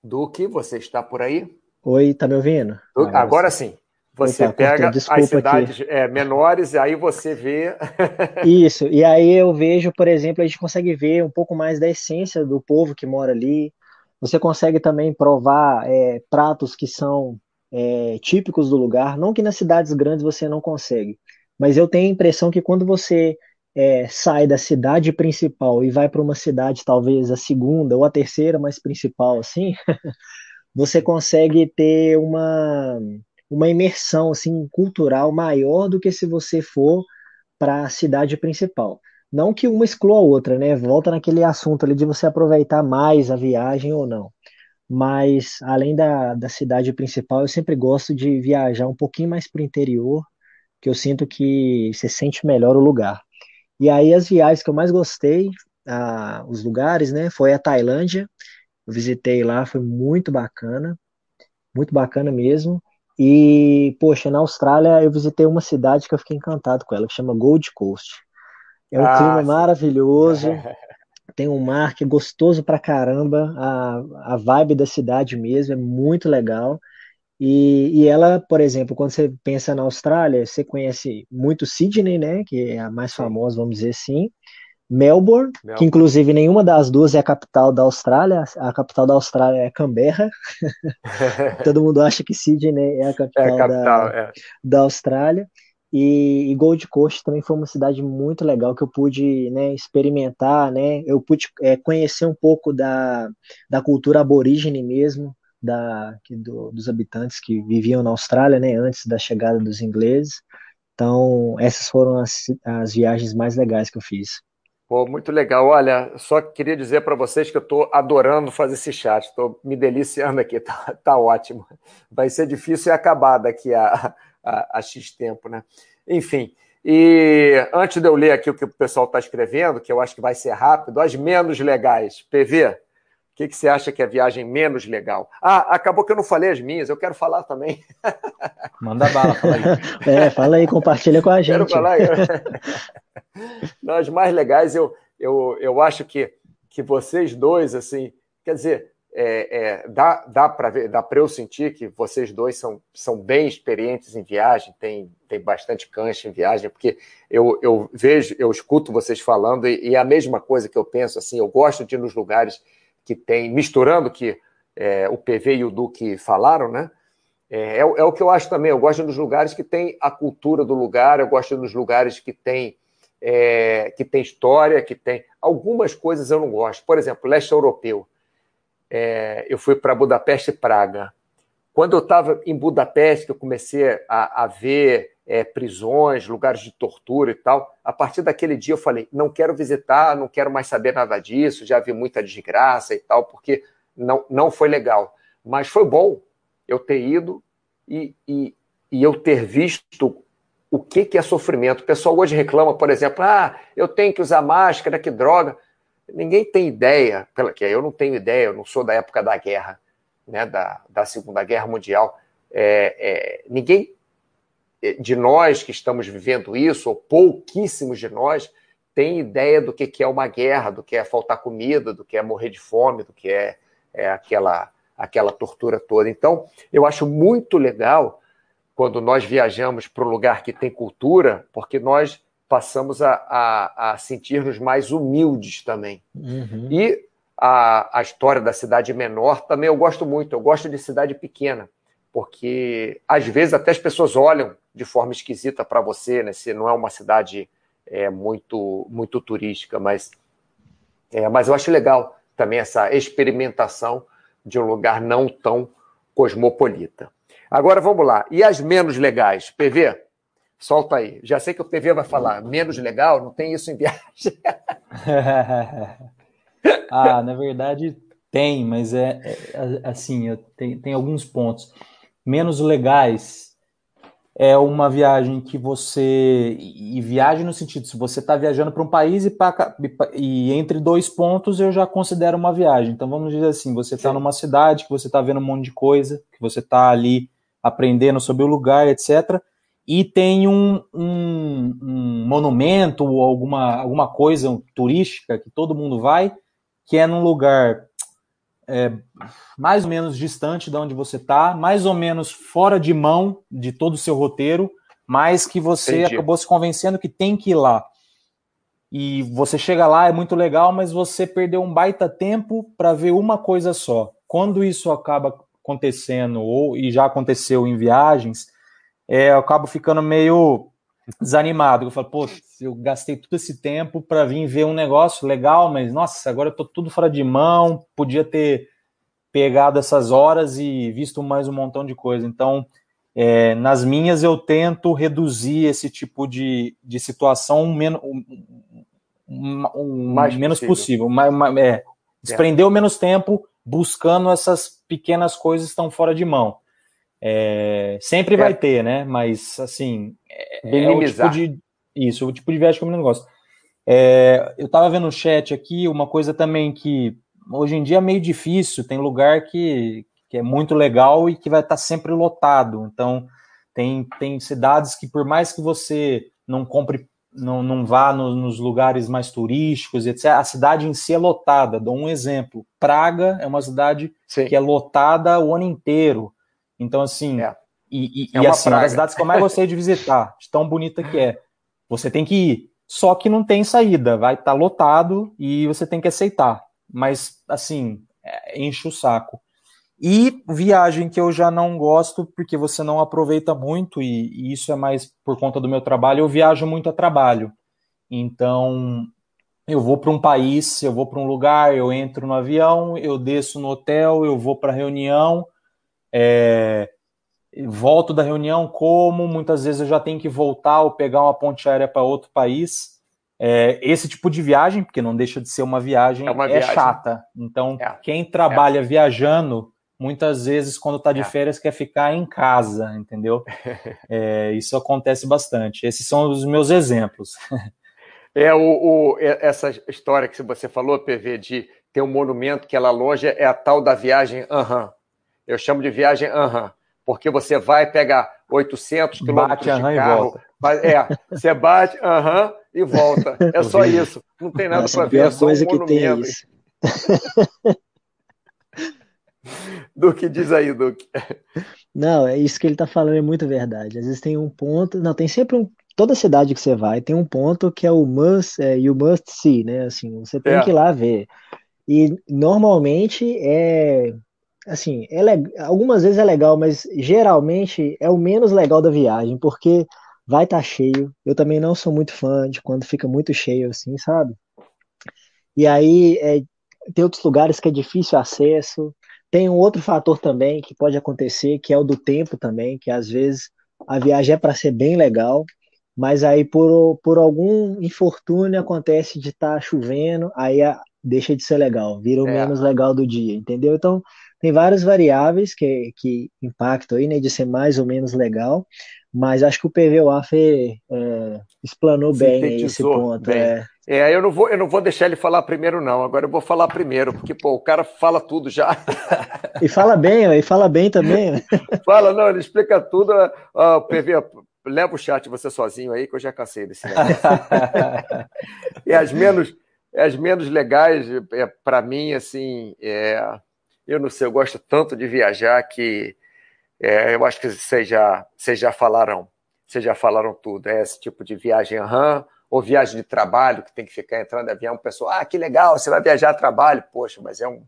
Duque, você está por aí? Oi, tá me ouvindo? Duque, agora sim. Você Opa, pega as cidades é, menores, aí você vê. Isso, e aí eu vejo, por exemplo, a gente consegue ver um pouco mais da essência do povo que mora ali. Você consegue também provar é, pratos que são é, típicos do lugar. Não que nas cidades grandes você não consegue, mas eu tenho a impressão que quando você é, sai da cidade principal e vai para uma cidade, talvez a segunda ou a terceira mais principal, assim, você consegue ter uma, uma imersão assim cultural maior do que se você for para a cidade principal. Não que uma exclua a outra, né? Volta naquele assunto ali de você aproveitar mais a viagem ou não. Mas além da, da cidade principal, eu sempre gosto de viajar um pouquinho mais para o interior, que eu sinto que você sente melhor o lugar. E aí as viagens que eu mais gostei, ah, os lugares, né? Foi a Tailândia. Eu visitei lá, foi muito bacana, muito bacana mesmo. E, poxa, na Austrália eu visitei uma cidade que eu fiquei encantado com ela, que chama Gold Coast. É um ah, clima maravilhoso, tem um mar que é gostoso pra caramba, a, a vibe da cidade mesmo é muito legal. E, e ela, por exemplo, quando você pensa na Austrália, você conhece muito Sydney, né, que é a mais famosa, vamos dizer assim. Melbourne, Melbourne, que inclusive nenhuma das duas é a capital da Austrália, a capital da Austrália é Canberra. Todo mundo acha que Sydney é a capital, é a capital da, é. da Austrália. E, e, Gold Coast também foi uma cidade muito legal que eu pude né, experimentar, né? Eu pude é, conhecer um pouco da, da cultura aborígene mesmo, da, do, dos habitantes que viviam na Austrália, né? Antes da chegada dos ingleses. Então, essas foram as, as viagens mais legais que eu fiz. Pô, muito legal. Olha, só queria dizer para vocês que eu estou adorando fazer esse chat, estou me deliciando aqui, tá, tá, ótimo. Vai ser difícil acabar daqui a, a, a X tempo, né? Enfim, e antes de eu ler aqui o que o pessoal está escrevendo, que eu acho que vai ser rápido, as menos legais. PV, o que, que você acha que é a viagem menos legal? Ah, acabou que eu não falei as minhas, eu quero falar também. Manda bala, fala aí. É, fala aí, compartilha com a gente. Quero falar. Nas mais legais, eu, eu, eu acho que, que vocês dois, assim, quer dizer, é, é, dá, dá para eu sentir que vocês dois são, são bem experientes em viagem, tem, tem bastante cancha em viagem, porque eu, eu vejo, eu escuto vocês falando e, e é a mesma coisa que eu penso, assim, eu gosto de ir nos lugares que tem, misturando que é, o PV e o Duque falaram, né? É, é, é, o que eu acho também. Eu gosto dos lugares que tem a cultura do lugar, eu gosto dos lugares que tem, é, que tem história, que tem. Algumas coisas eu não gosto. Por exemplo, leste europeu. É, eu fui para Budapeste e Praga. Quando eu estava em Budapeste, eu comecei a, a ver é, prisões, lugares de tortura e tal. A partir daquele dia eu falei: não quero visitar, não quero mais saber nada disso, já vi muita desgraça e tal, porque não, não foi legal. Mas foi bom eu ter ido e, e, e eu ter visto o que, que é sofrimento. O pessoal hoje reclama, por exemplo, ah, eu tenho que usar máscara, que droga. Ninguém tem ideia, pela que eu não tenho ideia, eu não sou da época da guerra, né, da, da Segunda Guerra Mundial. É, é, ninguém de nós que estamos vivendo isso, ou pouquíssimos de nós, tem ideia do que, que é uma guerra, do que é faltar comida, do que é morrer de fome, do que é, é aquela aquela tortura toda. Então, eu acho muito legal quando nós viajamos para um lugar que tem cultura, porque nós passamos a, a, a sentir-nos mais humildes também. Uhum. E a, a história da cidade menor também eu gosto muito. Eu gosto de cidade pequena, porque às vezes até as pessoas olham de forma esquisita para você, né? Se não é uma cidade é, muito muito turística, mas é, mas eu acho legal também essa experimentação de um lugar não tão cosmopolita. Agora vamos lá. E as menos legais? PV? Solta aí. Já sei que o PV vai falar menos legal, não tem isso em viagem. ah, na verdade tem, mas é, é assim, tem, tem alguns pontos. Menos legais é uma viagem que você. E viagem no sentido, se você está viajando para um país e, pra, e, entre dois pontos eu já considero uma viagem. Então vamos dizer assim: você está numa cidade, que você está vendo um monte de coisa, que você está ali aprendendo sobre o lugar, etc. E tem um, um, um monumento ou alguma, alguma coisa turística que todo mundo vai, que é num lugar é, mais ou menos distante de onde você está, mais ou menos fora de mão de todo o seu roteiro, mas que você Entendi. acabou se convencendo que tem que ir lá. E você chega lá, é muito legal, mas você perdeu um baita tempo para ver uma coisa só. Quando isso acaba acontecendo, ou e já aconteceu em viagens, é, eu acabo ficando meio desanimado. Eu falo, pô, eu gastei todo esse tempo para vir ver um negócio legal, mas nossa, agora eu tô tudo fora de mão, podia ter pegado essas horas e visto mais um montão de coisa. Então, É, nas minhas eu tento reduzir esse tipo de, de situação men um, um, um mais menos possível, possível é, desprender o menos tempo buscando essas pequenas coisas que estão fora de mão. É, sempre é. vai ter, né? Mas assim, é, é, o tipo de isso, o tipo de viagem que eu não gosto. É, eu estava vendo no chat aqui uma coisa também que hoje em dia é meio difícil. Tem lugar que, que é muito legal e que vai estar tá sempre lotado. Então tem, tem cidades que por mais que você não compre não, não vá no, nos lugares mais turísticos, etc. A cidade em si é lotada. Dou um exemplo. Praga é uma cidade Sim. que é lotada o ano inteiro. Então, assim, é. e, e, é e assim, uma das cidades que eu mais gostei de visitar, de tão bonita que é. Você tem que ir, só que não tem saída, vai estar tá lotado e você tem que aceitar. Mas, assim, é, enche o saco. E viagem que eu já não gosto, porque você não aproveita muito, e, e isso é mais por conta do meu trabalho, eu viajo muito a trabalho. Então, eu vou para um país, eu vou para um lugar, eu entro no avião, eu desço no hotel, eu vou para reunião, é, volto da reunião, como, muitas vezes eu já tenho que voltar ou pegar uma ponte aérea para outro país. É, esse tipo de viagem, porque não deixa de ser uma viagem, é, uma é viagem. chata. Então, é. quem trabalha é. viajando, muitas vezes, quando está de é. férias, quer ficar em casa, entendeu? isso acontece bastante. Esses são os meus exemplos. É o, o, essa história que você falou, PV, de ter um monumento que ela loja é a tal da viagem aham. Eu chamo de viagem aham, porque você vai pegar 800 quilômetros de carro. Mas, é, você bate aham e volta. É só isso. Não tem nada para ver, é só coisa um que tem é isso. Duque, diz aí, Duque. Não, é isso que ele está falando, é muito verdade. Às vezes tem um ponto, não, tem sempre um, toda cidade que você vai tem um ponto que é o must, é, you must see, né? Assim, você tem é. que ir lá ver. E normalmente é assim, é algumas vezes é legal, mas geralmente é o menos legal da viagem, porque vai estar tá cheio. Eu também não sou muito fã de quando fica muito cheio assim, sabe? E aí é, tem outros lugares que é difícil acesso. Tem um outro fator também que pode acontecer, que é o do tempo também, que às vezes a viagem é para ser bem legal, mas aí por, por algum infortúnio acontece de estar tá chovendo, aí a, deixa de ser legal, vira o é. menos legal do dia, entendeu? Então tem várias variáveis que, que impactam aí, né, de ser mais ou menos legal, mas acho que o PVOAF é, explanou bem esse ponto. Bem. É. é, eu não, vou, eu não vou deixar ele falar primeiro, não. Agora eu vou falar primeiro, porque pô, o cara fala tudo já. E fala bem, e fala bem também. Né? Fala, não, ele explica tudo. Ó, PV, leva o chat você sozinho aí, que eu já cansei desse negócio. e as menos, as menos legais, é, para mim, assim, é, eu não sei, eu gosto tanto de viajar que é, eu acho que vocês já, vocês já falaram, vocês já falaram tudo. É esse tipo de viagem uhum, ou viagem de trabalho, que tem que ficar entrando em avião, o pessoal, ah, que legal, você vai viajar a trabalho, poxa, mas é um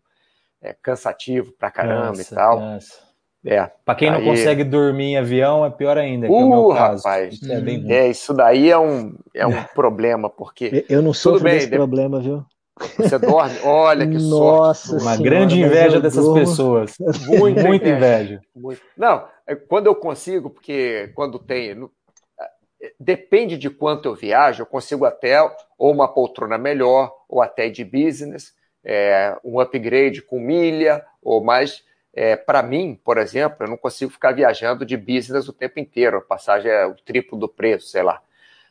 é cansativo pra caramba cansa, e tal. Cansa. É, para quem não consegue dormir em avião, é pior ainda, que uh, é o meu uh, caso. Rapaz, isso é, bem é, isso daí é um, é um problema, porque. Eu não sofro bem, desse problema, viu? Você dorme? Olha que Nossa sorte. Uma grande inveja dessas durmo. pessoas. Muita, Muita inveja. inveja. Não, é quando eu consigo, porque quando tem. Depende de quanto eu viajo, eu consigo até ou uma poltrona melhor, ou até de business, é, um upgrade com milha, ou mais. É, Para mim, por exemplo, eu não consigo ficar viajando de business o tempo inteiro. A passagem é o triplo do preço, sei lá.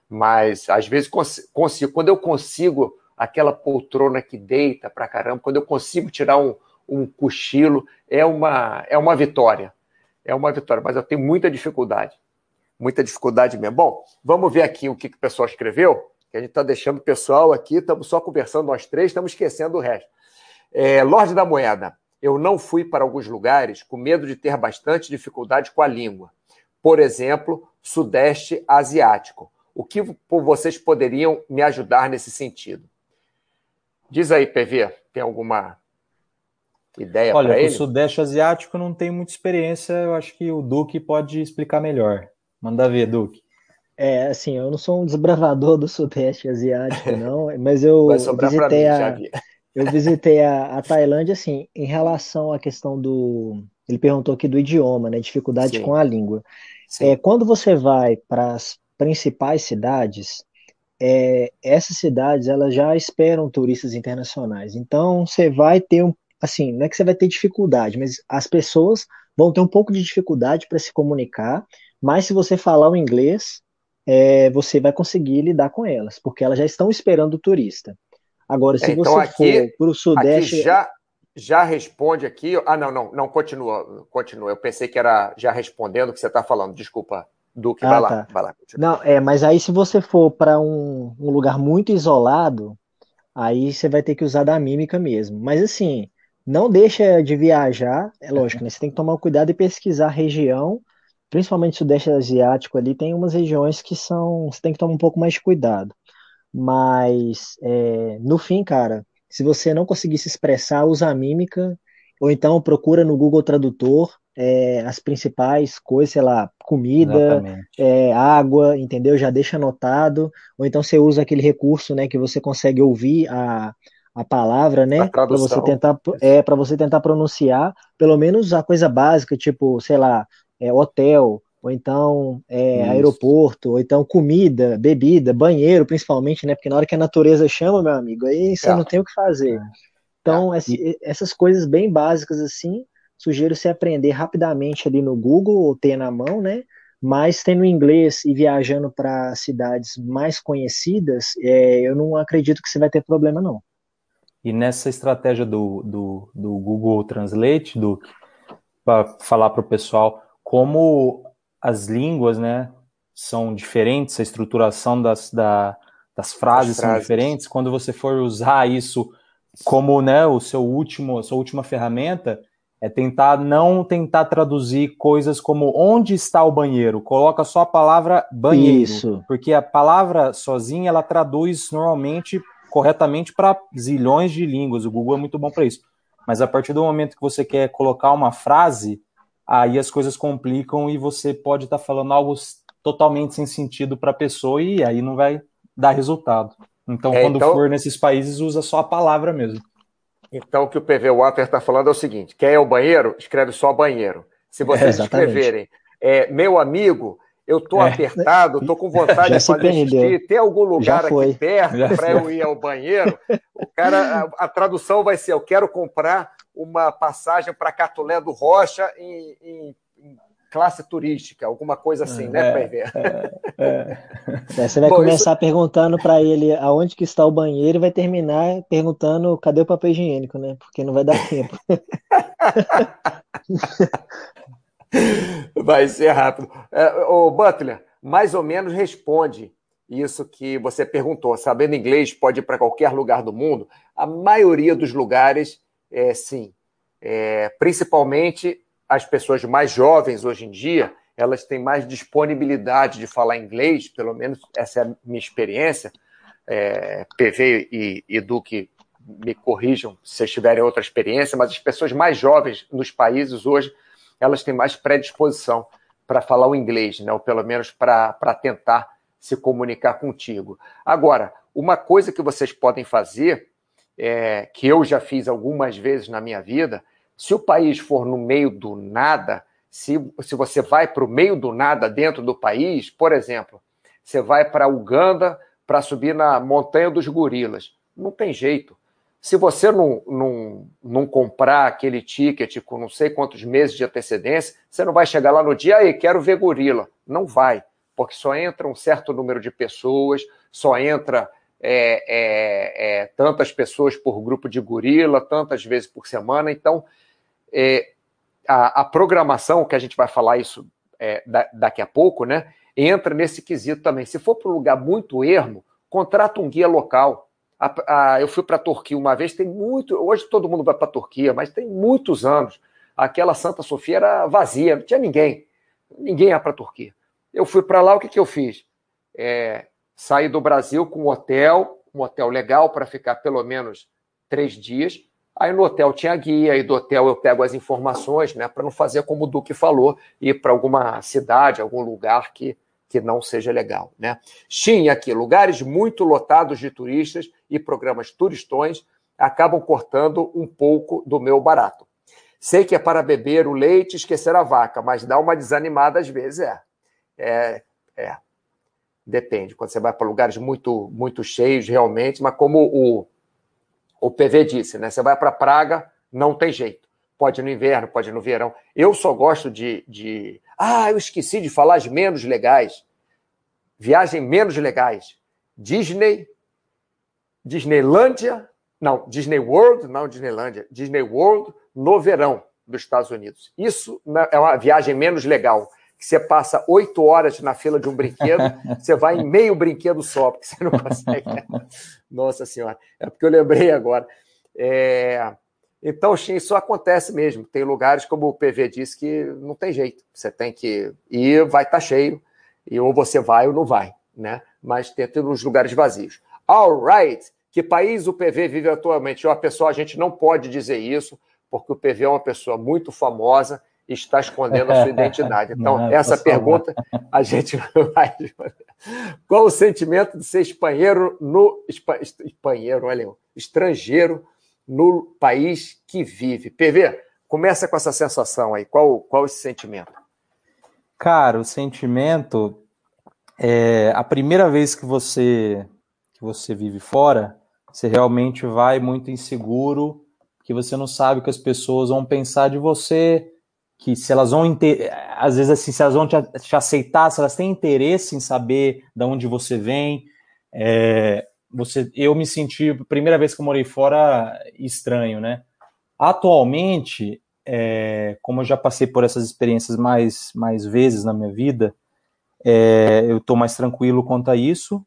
Mas às vezes consigo. Quando eu consigo aquela poltrona que deita pra caramba, quando eu consigo tirar um, um cochilo, é uma, é uma vitória. É uma vitória, mas eu tenho muita dificuldade. Muita dificuldade mesmo. Bom, vamos ver aqui o que, que o pessoal escreveu, que a gente está deixando o pessoal aqui, estamos só conversando nós três, estamos esquecendo o resto. É, Lorde da Moeda, eu não fui para alguns lugares com medo de ter bastante dificuldade com a língua. Por exemplo, Sudeste Asiático. O que vocês poderiam me ajudar nesse sentido? Diz aí, PV, tem alguma ideia para ele? Olha, o Sudeste Asiático não tem muita experiência, eu acho que o Duque pode explicar melhor. Manda ver, Duque. É, assim, eu não sou um desbravador do Sudeste Asiático, não, mas eu visitei, mim, a, eu visitei a, a Tailândia, assim, em relação à questão do, ele perguntou aqui do idioma, né? Dificuldade Sim. com a língua. É, quando você vai para as principais cidades, é, essas cidades elas já esperam turistas internacionais. Então você vai ter um, assim, não é que você vai ter dificuldade, mas as pessoas vão ter um pouco de dificuldade para se comunicar. Mas se você falar o inglês, é, você vai conseguir lidar com elas, porque elas já estão esperando o turista. Agora, se é, então, você aqui, for para o Sudeste. já, já responde aqui. Ah, não, não, não, continua, continua. Eu pensei que era já respondendo o que você está falando. Desculpa, Duque, ah, vai, tá. lá, vai lá. Não, é, mas aí se você for para um, um lugar muito isolado, aí você vai ter que usar da mímica mesmo. Mas assim, não deixa de viajar, é lógico, né? Você tem que tomar cuidado e pesquisar a região principalmente Sudeste Asiático ali, tem umas regiões que são. Você tem que tomar um pouco mais de cuidado. Mas, é, no fim, cara, se você não conseguir se expressar, usa a mímica, ou então procura no Google Tradutor é, as principais coisas, sei lá, comida, é, água, entendeu? Já deixa anotado. Ou então você usa aquele recurso, né, que você consegue ouvir a, a palavra, né, para você tentar é para você tentar pronunciar, pelo menos a coisa básica, tipo, sei lá, é, hotel, ou então é, aeroporto, ou então comida, bebida, banheiro, principalmente, né? Porque na hora que a natureza chama, meu amigo, aí você é. não tem o que fazer. É. Então, é. essas coisas bem básicas assim, sugiro você aprender rapidamente ali no Google ou ter na mão, né? Mas tendo inglês e viajando para cidades mais conhecidas, é, eu não acredito que você vai ter problema, não. E nessa estratégia do, do, do Google Translate, do para falar para o pessoal, como as línguas, né, são diferentes, a estruturação das, da, das frases, frases são diferentes. Quando você for usar isso como, né, o seu último, a sua última ferramenta, é tentar não tentar traduzir coisas como onde está o banheiro. Coloca só a palavra banheiro, isso. porque a palavra sozinha ela traduz normalmente corretamente para zilhões de línguas. O Google é muito bom para isso. Mas a partir do momento que você quer colocar uma frase, aí as coisas complicam e você pode estar tá falando algo totalmente sem sentido para a pessoa e aí não vai dar resultado. Então, é, quando então... for nesses países, usa só a palavra mesmo. Então, o que o PV Water está falando é o seguinte: quer ir ao banheiro? Escreve só banheiro. Se vocês é, escreverem, é, meu amigo, eu estou é. apertado, estou com vontade de fazer xixi, tem algum lugar aqui perto para eu ir ao banheiro? O cara, a, a, tradução vai ser: eu quero comprar uma passagem para Catulé do Rocha em, em, classe turística, alguma coisa assim, né, é, para ver. É, é. é, você vai Bom, começar isso... perguntando para ele aonde que está o banheiro e vai terminar perguntando cadê o papel higiênico, né? Porque não vai dar tempo. vai ser rápido. É, ô, Butler, mais ou menos responde isso que você perguntou. Sabendo inglês, pode ir para qualquer lugar do mundo. A maioria dos lugares é, sim. É, principalmente as pessoas mais jovens hoje em dia, elas têm mais disponibilidade de falar inglês, pelo menos essa é a minha experiência. É, PV e, e Duque me corrijam se tiverem outra experiência, mas as pessoas mais jovens nos países hoje, elas têm mais predisposição para falar o inglês, né? ou pelo menos para tentar se comunicar contigo. Agora, uma coisa que vocês podem fazer é, que eu já fiz algumas vezes na minha vida, se o país for no meio do nada, se, se você vai para o meio do nada dentro do país, por exemplo, você vai para Uganda para subir na Montanha dos Gorilas, não tem jeito. Se você não, não, não comprar aquele ticket com não sei quantos meses de antecedência, você não vai chegar lá no dia, aí, quero ver gorila. Não vai, porque só entra um certo número de pessoas, só entra é, é, é, tantas pessoas por grupo de gorila, tantas vezes por semana. Então, é, a, a, programação, que a gente vai falar isso é, da, daqui a pouco, né, entra nesse quesito também. Se for para um lugar muito ermo, contrata um guia local. A, a, eu fui para a Turquia uma vez, tem muito. Hoje todo mundo vai para a Turquia, mas tem muitos anos. Aquela Santa Sofia era vazia, não tinha ninguém. Ninguém ia para a Turquia. Eu fui para lá, o que, que eu fiz? É, saí do Brasil com um hotel, um hotel legal para ficar pelo menos três dias. Aí no hotel tinha guia, e do hotel eu pego as informações, né, para não fazer como o Duque falou, ir para alguma cidade, algum lugar que, que não seja legal. Né. Tinha aqui lugares muito lotados de turistas e programas turistões acabam cortando um pouco do meu barato. Sei que é para beber o leite e esquecer a vaca, mas dá uma desanimada às vezes, é. É, é. Depende. Quando você vai para lugares muito, muito cheios, realmente, mas como o, o PV disse, né? Você vai para Praga, não tem jeito. Pode no inverno, pode no verão. Eu só gosto de, de. Ah, eu esqueci de falar as menos legais. Viagem menos legais. Disney, Disneylândia, não, Disney World, não Disneylândia, Disney World no verão dos Estados Unidos. Isso é uma viagem menos legal que você passa oito horas na fila de um brinquedo, você vai em meio brinquedo só, porque você não consegue. Nossa Senhora, é porque eu lembrei agora. É... Então, isso acontece mesmo. Tem lugares, como o PV disse, que não tem jeito. Você tem que ir, vai estar tá cheio, e ou você vai ou não vai, né? Mas tem uns lugares vazios. All right. Que país o PV vive atualmente? Ó, pessoal, a gente não pode dizer isso, porque o PV é uma pessoa muito famosa está escondendo a sua identidade. Então, essa pergunta a gente vai. Qual o sentimento de ser espanheiro no. Espanheiro, olha, estrangeiro no país que vive? PV, começa com essa sensação aí. Qual, qual esse sentimento? Cara, o sentimento é a primeira vez que você que você vive fora, você realmente vai muito inseguro, que você não sabe o que as pessoas vão pensar de você, que se elas vão às vezes assim, se elas vão te, te, aceitar, se elas têm interesse em saber de onde você vem, é, você, eu me senti primeira vez que eu morei fora estranho, né? Atualmente, é, como eu já passei por essas experiências mais mais vezes na minha vida, é, eu estou mais tranquilo quanto a isso.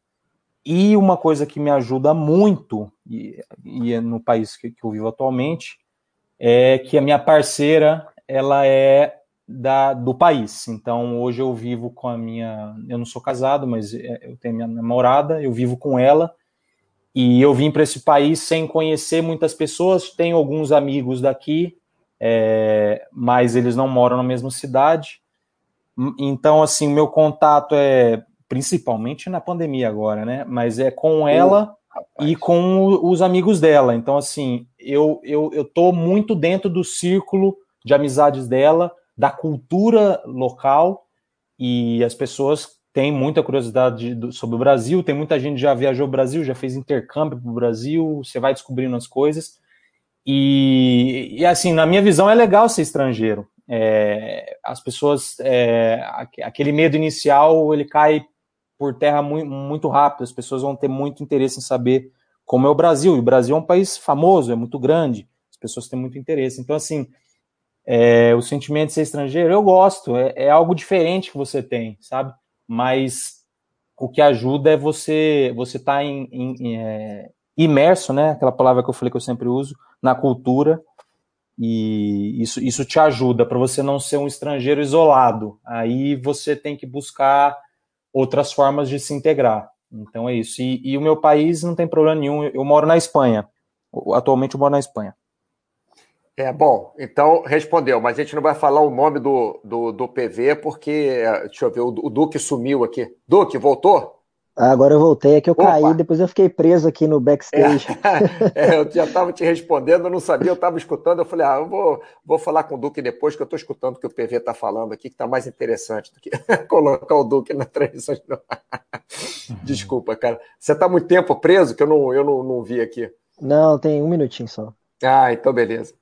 E uma coisa que me ajuda muito, e, e é no país que, que eu vivo atualmente, é que a minha parceira ela é da, do país. Então, hoje eu vivo com a minha. Eu não sou casado, mas é, eu tenho minha namorada, eu vivo com ela. E eu vim para esse país sem conhecer muitas pessoas. Tenho alguns amigos daqui, é, mas eles não moram na mesma cidade. Então, assim, meu contato é principalmente na pandemia agora, né? Mas é com ela e com os amigos dela. Então, assim, eu, eu, eu tô muito dentro do círculo de amizades dela, da cultura local, e as pessoas têm muita curiosidade sobre o Brasil, tem muita gente que já viajou o Brasil, já fez intercâmbio para o Brasil, você vai descobrindo as coisas. E, e, assim, na minha visão, é legal ser estrangeiro. É, as pessoas, é, aquele medo inicial, ele cai por terra muito, muito rápido, as pessoas vão ter muito interesse em saber como é o Brasil. E o Brasil é um país famoso, é muito grande, as pessoas têm muito interesse. Então, assim, é, o sentimento de ser estrangeiro, eu gosto, é, é, algo diferente que você tem, sabe? Mas o que ajuda é você você estar tá em, em, é, imerso, né? Aquela palavra que eu falei que eu sempre uso, na cultura, e isso, isso te ajuda para você não ser um estrangeiro isolado. Aí você tem que buscar outras formas de se integrar. Então é isso. E, e o meu país não tem problema nenhum. Eu moro na Espanha. Atualmente eu moro na Espanha. É, bom, então respondeu, mas a gente não vai falar o nome do, do, do PV, porque, é, deixa eu ver, o, o Duque sumiu aqui. Duque, voltou? Ah, agora eu voltei, é que eu Opa. caí, depois eu fiquei preso aqui no backstage. É, é, eu já estava te respondendo, eu não sabia, eu estava escutando, eu falei, ah, eu vou, vou falar com o Duque depois, que eu estou escutando o que o PV está falando aqui, que está mais interessante do que colocar o Duque na transmissão. Desculpa, cara. Você está muito tempo preso, que eu não, eu não, não vi aqui. Não, tem um minutinho só. Ah, então beleza.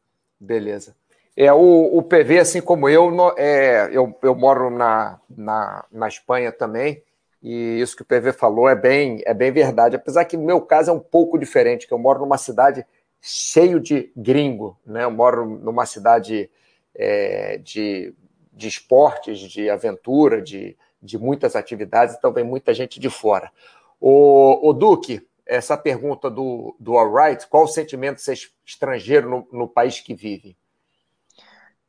Beleza. É, o, o PV, assim como eu, no, é, eu, eu moro na, na, na Espanha também, e isso que o PV falou é bem, é bem verdade. Apesar que no meu caso é um pouco diferente, que eu moro numa cidade cheio de gringo, né? Eu moro numa cidade é, de, de esportes, de aventura, de, de muitas atividades, então vem muita gente de fora. O, o Duque, essa pergunta do, do All Right, qual o sentimento de ser estrangeiro no, no país que vive?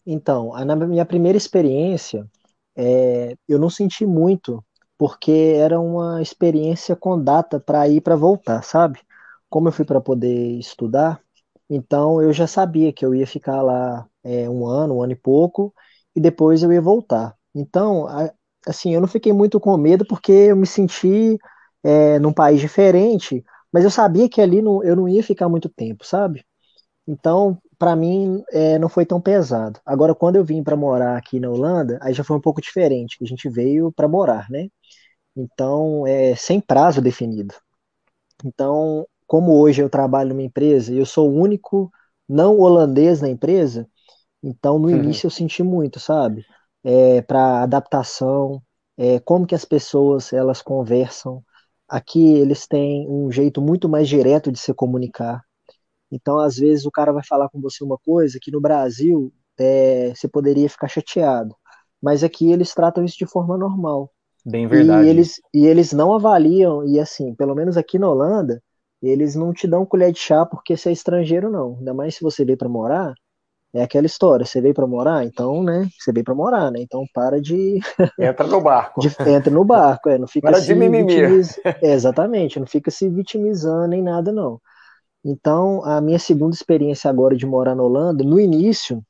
Então, na minha primeira experiência, é, eu não senti muito, porque era uma experiência com data para ir para voltar, sabe? Como eu fui para poder estudar, então eu já sabia que eu ia ficar lá é, um ano, um ano e pouco, e depois eu ia voltar. Então, assim, eu não fiquei muito com medo porque eu me senti é, num país diferente, mas eu sabia que ali não, eu não ia ficar muito tempo, sabe? Então, para mim é, não foi tão pesado. Agora, quando eu vim para morar aqui na Holanda, aí já foi um pouco diferente. A gente veio para morar, né? Então, é sem prazo definido. Então, como hoje eu trabalho numa empresa e eu sou o único não holandês na empresa, então no uhum. início eu senti muito, sabe? É, para adaptação, é, como que as pessoas elas conversam. Aqui eles têm um jeito muito mais direto de se comunicar. Então, às vezes, o cara vai falar com você uma coisa que no Brasil é, você poderia ficar chateado. Mas aqui eles tratam isso de forma normal. Bem verdade. E eles, e eles não avaliam, e assim, pelo menos aqui na Holanda, eles não te dão colher de chá porque você é estrangeiro, não. Ainda mais se você veio para morar, é aquela história, você veio para morar, então, né, você veio para morar, né, então para de... Entra no barco. De, entra no barco, é, não fica para se de vitimiz... é, Exatamente, não fica se vitimizando nem nada, não. Então, a minha segunda experiência agora de morar na Holanda, no início,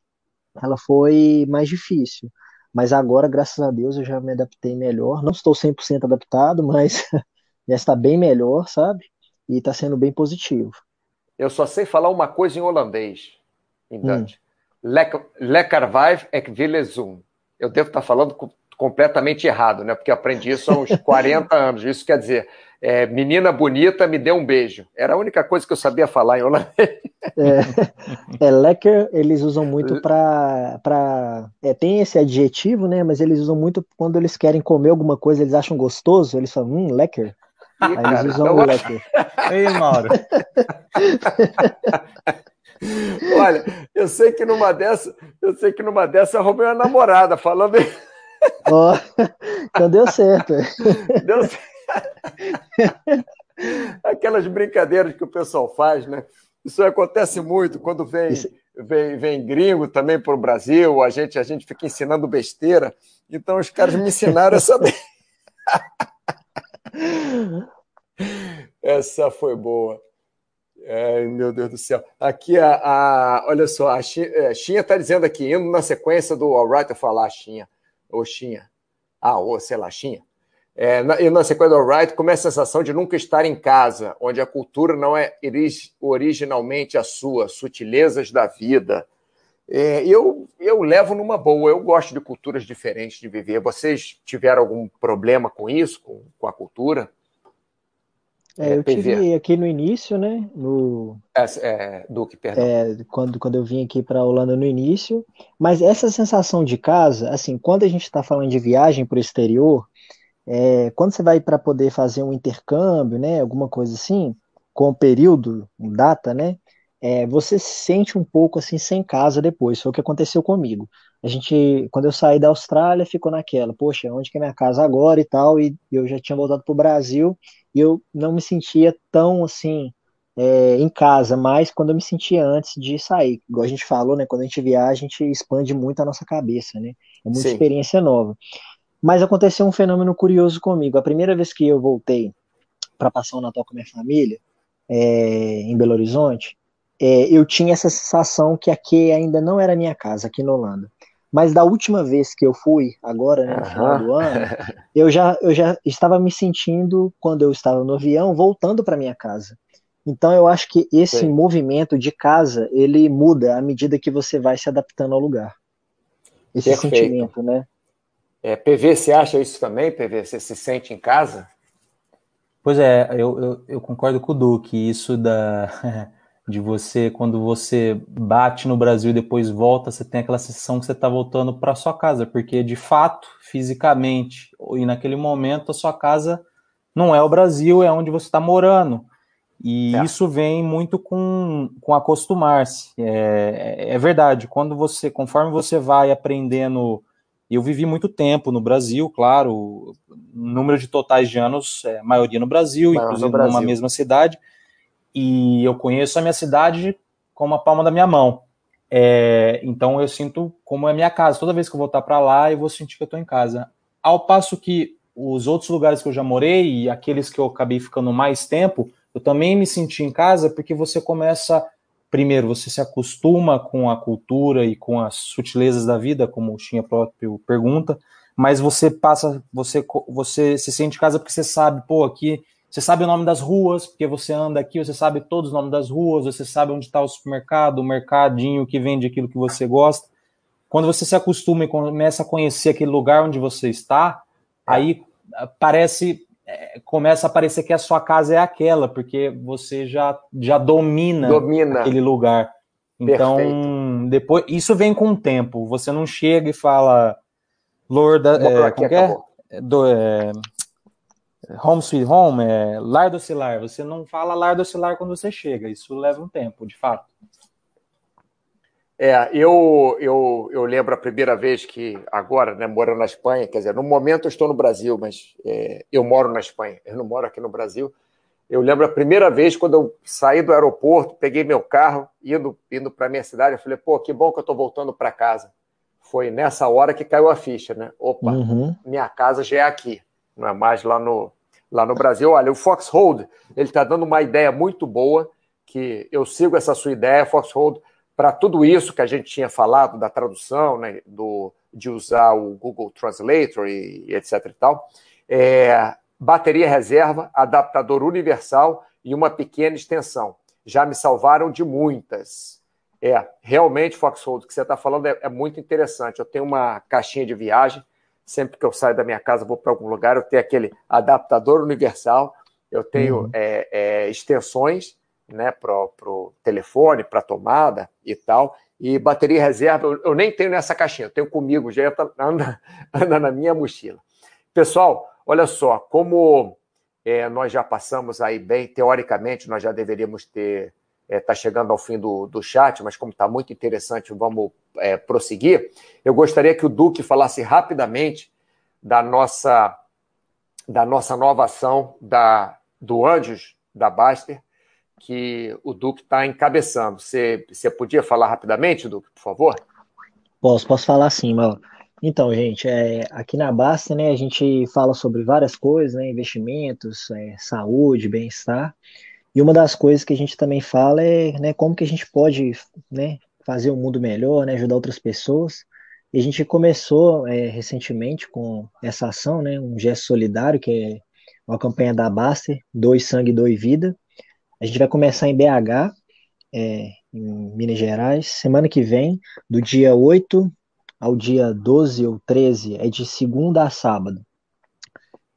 ela foi mais difícil. Mas agora, graças a Deus, eu já me adaptei melhor. Não estou 100% adaptado, mas já está bem melhor, sabe? E está sendo bem positivo. Eu só sei falar uma coisa em holandês, em Dutch. Hum. Lekker vijf ek zoom. Eu devo estar falando completamente errado, né? Porque aprendi isso há uns 40 anos. Isso quer dizer, é, menina bonita, me dê um beijo. Era a única coisa que eu sabia falar em holandês. É, é lecker, eles usam muito para. É, tem esse adjetivo, né? Mas eles usam muito quando eles querem comer alguma coisa, eles acham gostoso, eles falam, hum, lecker. Aí eles usam o lecker. Ei, Mauro. Olha, eu sei que numa dessa, eu sei que numa dessa roubei uma namorada falando. Ó, oh, então deu certo. Deu certo. Aquelas brincadeiras que o pessoal faz, né? Isso acontece muito quando vem, vem, vem gringo também para o Brasil, a gente, a gente fica ensinando besteira. Então os caras me ensinaram essa. essa foi boa. Ai, meu Deus do céu. Aqui, a, a olha só, a Xinha está é, dizendo aqui, indo na sequência do Alright eu falar Xinha, ou Xinha. Ah, ou sei lá, Xinha. É, na, e na sequência do Wright, como é a sensação de nunca estar em casa, onde a cultura não é originalmente a sua, sutilezas da vida. É, eu, eu levo numa boa, eu gosto de culturas diferentes de viver. Vocês tiveram algum problema com isso, com, com a cultura? É, eu PV. tive aqui no início, né? No, é, é, Duque, perdão. É, quando, quando eu vim aqui para a Holanda no início. Mas essa sensação de casa, assim, quando a gente está falando de viagem para o exterior, é, quando você vai para poder fazer um intercâmbio, né, alguma coisa assim, com período, data, né, é, você se sente um pouco assim sem casa depois. Foi o que aconteceu comigo. A gente, quando eu saí da Austrália, ficou naquela, poxa, onde que é minha casa agora e tal, e eu já tinha voltado para o Brasil e eu não me sentia tão assim é, em casa, mais quando eu me sentia antes de sair. Igual a gente falou, né? Quando a gente viaja, a gente expande muito a nossa cabeça, né? É muita Sim. experiência nova. Mas aconteceu um fenômeno curioso comigo. A primeira vez que eu voltei para passar o Natal com a minha família, é, em Belo Horizonte, é, eu tinha essa sensação que aqui ainda não era minha casa, aqui na Holanda. Mas da última vez que eu fui, agora, né, no uhum. final do ano, eu já, eu já estava me sentindo, quando eu estava no avião, voltando para minha casa. Então eu acho que esse Sim. movimento de casa, ele muda à medida que você vai se adaptando ao lugar. Esse Perfeito. sentimento, né? É, PV, você acha isso também, PV? Você se sente em casa? Pois é, eu, eu, eu concordo com o Duque, isso da, de você, quando você bate no Brasil e depois volta, você tem aquela sensação que você está voltando para sua casa, porque de fato, fisicamente, e naquele momento, a sua casa não é o Brasil, é onde você está morando. E é. isso vem muito com, com acostumar-se. É, é verdade, quando você, conforme você vai aprendendo eu vivi muito tempo no Brasil, claro, número de totais de anos, é, maioria no Brasil, Maior inclusive no Brasil. numa mesma cidade. E eu conheço a minha cidade como a palma da minha mão. É, então eu sinto como é minha casa. Toda vez que eu voltar para lá, eu vou sentir que eu estou em casa. Ao passo que os outros lugares que eu já morei e aqueles que eu acabei ficando mais tempo, eu também me senti em casa porque você começa primeiro, você se acostuma com a cultura e com as sutilezas da vida, como o Xinha próprio pergunta, mas você passa, você, você se sente em casa porque você sabe, pô, aqui Você sabe o nome das ruas, porque você anda aqui, você sabe todos os nomes das ruas, você sabe onde está o supermercado, o mercadinho que vende aquilo que você gosta. Quando você se acostuma e começa a conhecer aquele lugar onde você está, é. aí ah, parece é, começa a parecer que a sua casa é aquela, porque você já, já domina, domina. aquele lugar. Então, Perfeito. depois isso vem com o tempo. Você não chega e fala Lord, é, como é? é? Do, é, home Sweet Home, é, lar do oscilar. Você não fala lar do oscilar quando você chega. Isso leva um tempo, de fato. É, eu, eu, eu lembro a primeira vez que, agora, né, morando na Espanha, quer dizer, no momento eu estou no Brasil, mas é, eu moro na Espanha, eu não moro aqui no Brasil. Eu lembro a primeira vez quando eu saí do aeroporto, peguei meu carro, indo, indo para a minha cidade, eu falei, pô, que bom que eu estou voltando para casa. Foi nessa hora que caiu a ficha, né? Opa, uhum. minha casa já é aqui, não é mais lá no, lá no Brasil. Olha, o Foxhold, ele está dando uma ideia muito boa, que eu sigo essa sua ideia, Foxhold, para tudo isso que a gente tinha falado da tradução, né, do, de usar o Google Translator e, e etc e tal, é, bateria reserva, adaptador universal e uma pequena extensão. Já me salvaram de muitas. É, realmente, Foxhold, o que você está falando é, é, muito interessante. Eu tenho uma caixinha de viagem, sempre que eu saio da minha casa, vou para algum lugar, eu tenho aquele adaptador universal, eu tenho uhum. é, é extensões né, para o telefone, para tomada e tal. E bateria reserva, eu, eu, nem tenho nessa caixinha, eu tenho comigo, já anda, anda na minha mochila. Pessoal, olha só, como é, nós já passamos aí bem, teoricamente, nós já deveríamos ter. Está é, tá chegando ao fim do, do chat, mas como está muito interessante, vamos é, prosseguir. Eu gostaria que o Duque falasse rapidamente da nossa, da nossa nova ação da, do Anjos da Baster, que o Duque está encabeçando. Você, você podia falar rapidamente, Duque, por favor? Posso, posso falar sim, Mal. Então, gente, é, aqui na Basta, né, a gente fala sobre várias coisas, né, investimentos, é, saúde, bem-estar, e uma das coisas que a gente também fala é né, como que a gente pode né, fazer o um mundo melhor, né, ajudar outras pessoas, e a gente começou é, recentemente com essa ação, né, um gesto solidário, que é uma campanha da Baster, Dois Sangue, Dois Vida, a gente vai começar em BH, é, em Minas Gerais, semana que vem, do dia 8 ao dia 12 ou 13, é de segunda a sábado,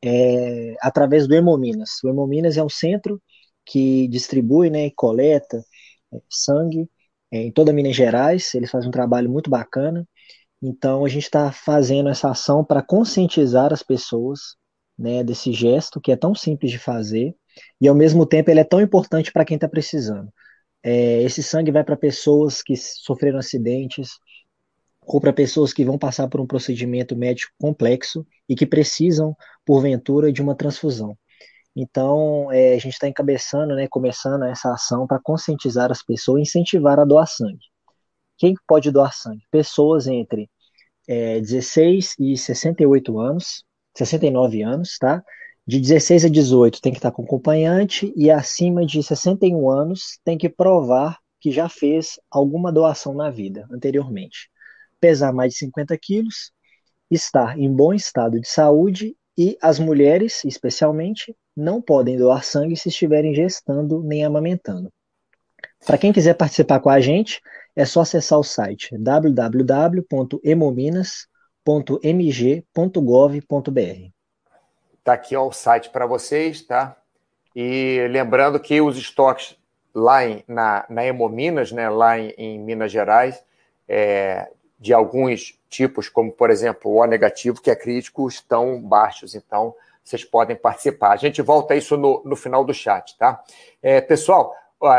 é, através do Hemominas. O Hemominas é um centro que distribui né, e coleta é, sangue é, em toda Minas Gerais, eles fazem um trabalho muito bacana. Então, a gente está fazendo essa ação para conscientizar as pessoas né, desse gesto que é tão simples de fazer e ao mesmo tempo ele é tão importante para quem está precisando. É, esse sangue vai para pessoas que sofreram acidentes ou para pessoas que vão passar por um procedimento médico complexo e que precisam, porventura, de uma transfusão. Então, é, a gente está encabeçando, né, começando essa ação para conscientizar as pessoas, incentivar a doar sangue. Quem pode doar sangue? Pessoas entre é, 16 e 68 anos, 69 anos, tá? De 16 a 18 tem que estar com acompanhante e acima de 61 anos tem que provar que já fez alguma doação na vida anteriormente. Pesar mais de 50 quilos, estar em bom estado de saúde e as mulheres, especialmente, não podem doar sangue se estiverem gestando nem amamentando. Para quem quiser participar com a gente, é só acessar o site www.hemominas.mg.gov.br. Está aqui ó, o site para vocês, tá? E lembrando que os estoques lá em, na, na Hemominas, né, lá em, em Minas Gerais, é, de alguns tipos, como por exemplo o O negativo, que é crítico, estão baixos. Então, vocês podem participar. A gente volta a isso no, no final do chat, tá? É, pessoal,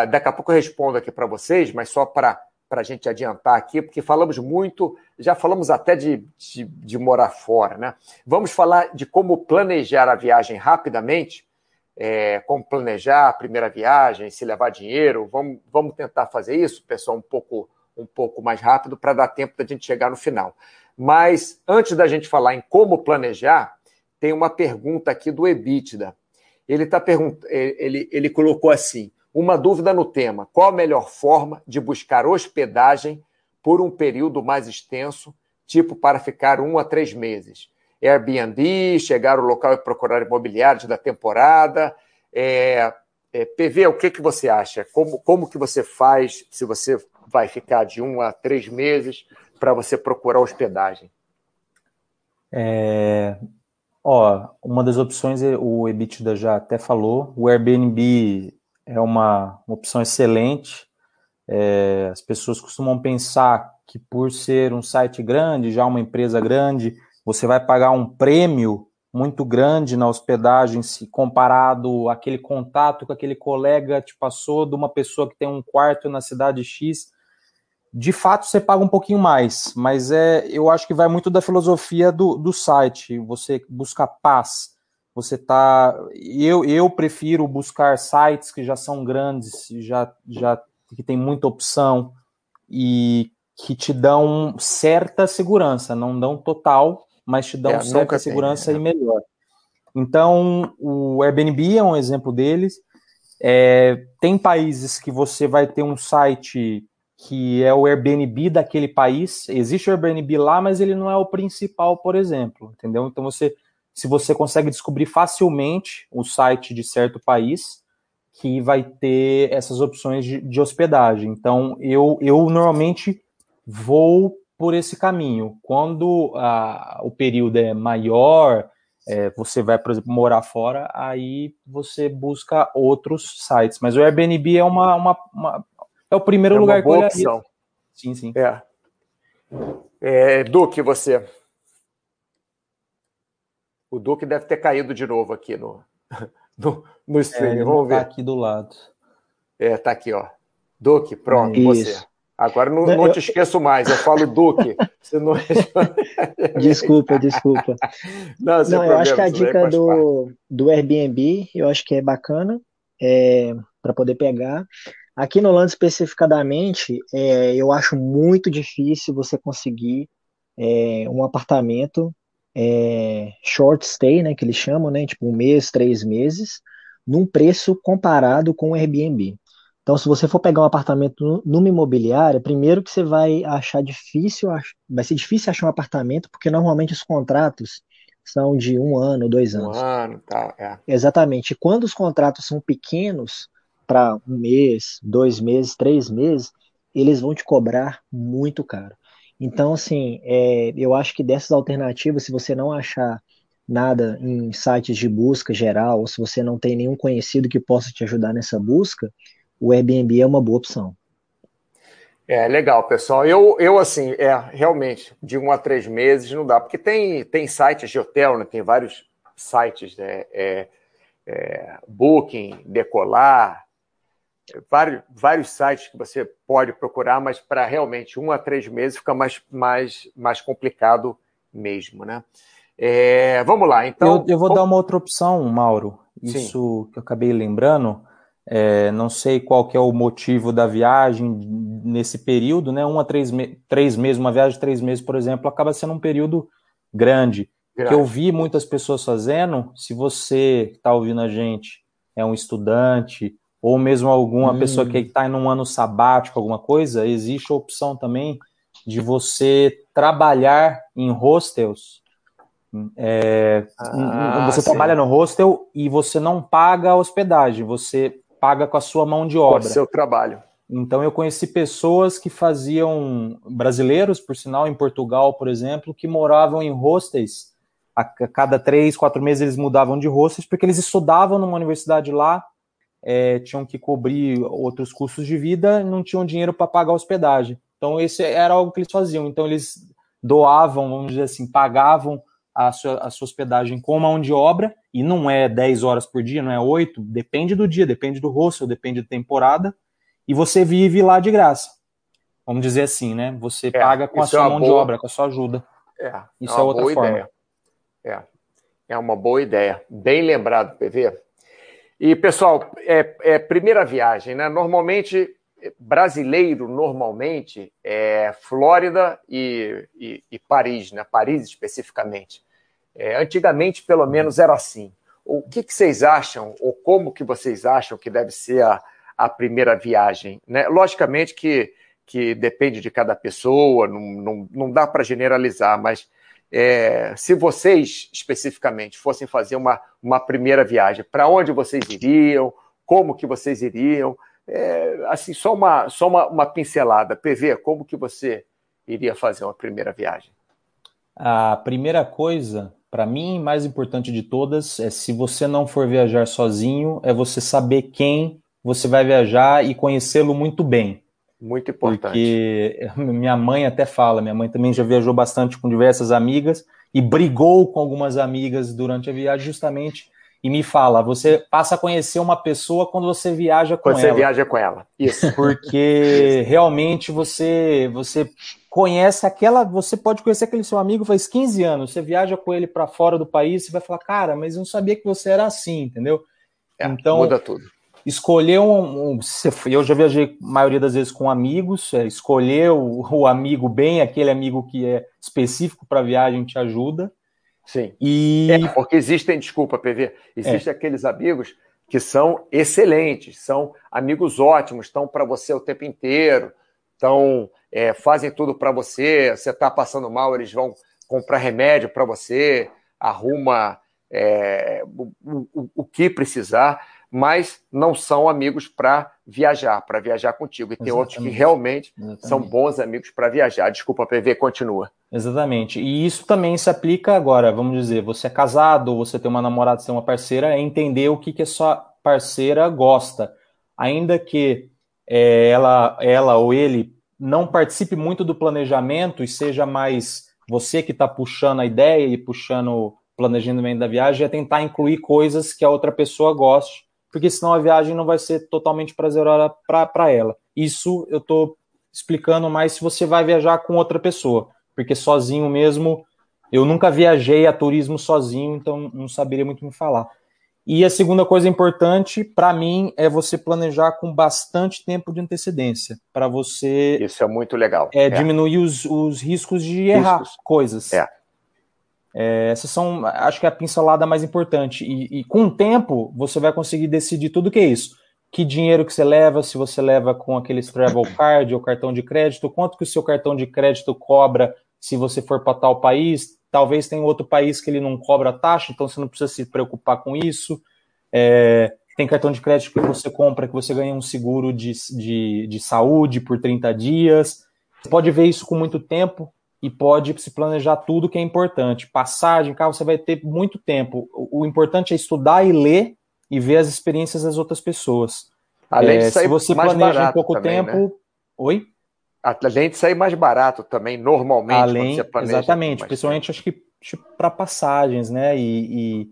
daqui a pouco eu respondo aqui para vocês, mas só para para a gente adiantar aqui, porque falamos muito, já falamos até de, de, de, morar fora, né? Vamos falar de como planejar a viagem rapidamente, é, como planejar a primeira viagem, se levar dinheiro. Vamos, vamos tentar fazer isso, pessoal, um pouco, um pouco mais rápido para dar tempo da gente chegar no final. Mas antes da gente falar em como planejar, tem uma pergunta aqui do Ebitda. Ele, tá pergunt... ele, ele colocou assim: uma dúvida no tema: qual a melhor forma de buscar hospedagem por um período mais extenso, tipo para ficar um a três meses? Airbnb, chegar ao local e procurar imobiliários da temporada, É, é, PV, o que, que você acha? Como, como que você faz se você vai ficar de um a três meses para você procurar hospedagem? É, ó, uma das opções, o EBITDA já até falou, o Airbnb é uma, uma opção excelente. É, as pessoas costumam pensar que por ser um site grande, já uma empresa grande, você vai pagar um prêmio muito grande na hospedagem, se comparado aquele contato que aquele colega te passou de uma pessoa que tem um quarto na cidade X. De fato, você paga um pouquinho mais, mas é, eu acho que vai muito da filosofia do, do site. Você busca paz. Você tá. Eu, eu prefiro buscar sites que já são grandes, já, já que tem muita opção e que te dão certa segurança, não dão total, mas te dão é, certa segurança tem, é. e melhor. Então, o Airbnb é um exemplo deles. É, tem países que você vai ter um site que é o Airbnb daquele país. Existe o Airbnb lá, mas ele não é o principal, por exemplo, entendeu? Então você, se você consegue descobrir facilmente o site de certo país, que vai ter essas opções de, de hospedagem. Então eu, eu normalmente vou por esse caminho. Quando a, o período é maior, é, você vai, por exemplo, morar fora, aí você busca outros sites. Mas o Airbnb é uma, uma, uma é o primeiro é lugar que eu opção. Sim, sim. É. é. Duque, você. O Duque deve ter caído de novo aqui no, no, no stream. É, Vamos tá ver. aqui do lado. É, tá aqui, ó. Duque, pronto, Isso. você. Agora não, não, te esqueço mais, eu falo Duque. Você não... desculpa, desculpa. Não, não eu acho que a dica do, do Airbnb, eu acho que é bacana é, para poder pegar. Aqui no Holanda especificadamente, é, eu acho muito difícil você conseguir é, um apartamento é, short stay, né, que eles chamam, né, tipo um mês, três meses, num preço comparado com o Airbnb. Então, se você for pegar um apartamento numa imobiliária, primeiro que você vai achar difícil, vai ser difícil achar um apartamento, porque normalmente os contratos são de um ano, dois anos. Um ano, tá, é. Exatamente. E quando os contratos são pequenos, para um mês, dois meses, três meses, eles vão te cobrar muito caro. Então, assim, é, eu acho que dessas alternativas, se você não achar nada em sites de busca geral, ou se você não tem nenhum conhecido que possa te ajudar nessa busca, o Airbnb é uma boa opção. É legal, pessoal. Eu, eu assim, é realmente de um a três meses não dá, porque tem, tem sites de hotel, né? Tem vários sites, né? É, é, Booking, Decolar, vários, vários sites que você pode procurar, mas para realmente um a três meses fica mais, mais, mais complicado mesmo, né? É, vamos lá, então. Eu, eu vou dar uma outra opção, Mauro. Isso Sim. que eu acabei lembrando. É, não sei qual que é o motivo da viagem nesse período, né? Um a três, me três meses, uma viagem de três meses, por exemplo, acaba sendo um período grande. grande. Que eu vi muitas pessoas fazendo. Se você está ouvindo a gente, é um estudante, ou mesmo alguma hum. pessoa que está em um ano sabático, alguma coisa, existe a opção também de você trabalhar em hostels. É, ah, você sim. trabalha no hostel e você não paga a hospedagem, você paga com a sua mão de obra. Com o seu trabalho. Então eu conheci pessoas que faziam, brasileiros, por sinal, em Portugal, por exemplo, que moravam em hostels. A cada três, quatro meses eles mudavam de hostels porque eles estudavam numa universidade lá, é, tinham que cobrir outros custos de vida, não tinham dinheiro para pagar a hospedagem. Então esse era algo que eles faziam. Então eles doavam, vamos dizer assim, pagavam a sua, a sua hospedagem com mão de obra, e não é 10 horas por dia, não é 8, depende do dia, depende do hostel, depende da temporada, e você vive lá de graça. Vamos dizer assim, né? Você é, paga com a sua é mão boa... de obra, com a sua ajuda. É, isso é, é outra forma. Ideia. É. é uma boa ideia. Bem lembrado, PV. E, pessoal, é, é primeira viagem, né? Normalmente brasileiro normalmente é Flórida e, e, e Paris, né? Paris especificamente. É, antigamente, pelo menos, era assim. O que, que, vocês acham, ou como que vocês acham que deve ser a, a primeira viagem? Né? Logicamente que, que depende de cada pessoa, não, não, não dá para generalizar, mas é, se vocês especificamente fossem fazer uma, uma primeira viagem, para onde vocês iriam, como que vocês iriam, é, assim, só uma, só uma, uma pincelada. PV, como que você iria fazer uma primeira viagem? A primeira coisa, para mim, mais importante de todas, é se você não for viajar sozinho, é você saber quem você vai viajar e conhecê-lo muito bem. Muito importante. Porque minha mãe até fala, minha mãe também já viajou bastante com diversas amigas e brigou com algumas amigas durante a viagem justamente e me fala, você passa a conhecer uma pessoa quando você viaja com quando ela. Quando você viaja com ela. Isso. Porque realmente você você conhece aquela, você pode conhecer aquele seu amigo faz 15 anos, você viaja com ele para fora do país, você vai falar, cara, mas eu não sabia que você era assim, entendeu? É, então, muda tudo escolher um, um, eu já viajei a maioria das vezes com amigos, é, escolher o, o, amigo bem, aquele amigo que é específico para a viagem te ajuda. Sim. E é, porque existem, desculpa, PV, existem é. aqueles amigos que são excelentes, são amigos ótimos, estão para você o tempo inteiro, estão é, fazem tudo para você. Você está passando mal, eles vão comprar remédio para você, arruma é, o, o, o que precisar mas não são amigos para viajar, para viajar contigo. E tem Exatamente. outros que realmente Exatamente. são bons amigos para viajar. Desculpa, PV, continua. Exatamente. E isso também se aplica agora, vamos dizer, você é casado, você tem uma namorada, você tem uma parceira, é entender o que, que a sua parceira gosta. Ainda que é, ela, ela ou ele não participe muito do planejamento e seja mais você que está puxando a ideia e puxando o planejamento da viagem, é tentar incluir coisas que a outra pessoa goste porque senão a viagem não vai ser totalmente prazerosa para ela. Isso eu estou explicando mais se você vai viajar com outra pessoa, porque sozinho mesmo, eu nunca viajei a turismo sozinho, então não saberia muito me falar. E a segunda coisa importante para mim é você planejar com bastante tempo de antecedência, para você. Isso é muito legal. É, é. diminuir os, os riscos de errar riscos. coisas. É. É, essas são, acho que é a pincelada mais importante. E, e, com o tempo, você vai conseguir decidir tudo que é isso. Que dinheiro que você leva, se você leva com aqueles travel card ou cartão de crédito, quanto que o seu cartão de crédito cobra se você for para tal país. Talvez tenha outro país que ele não cobra taxa, então você não precisa se preocupar com isso. É, tem cartão de crédito que você compra, que você ganha um seguro de, de, de saúde por 30 dias. Você pode ver isso com muito tempo, e pode se planejar tudo que é importante. Passagem, carro, você vai ter muito tempo. O, importante é estudar e ler e ver as experiências das outras pessoas. Além é, de sair se você mais planeja em pouco também, tempo. Né? Oi? Além de sair mais barato também, normalmente, Além, Exatamente, principalmente acho que tipo, para passagens, né? E, e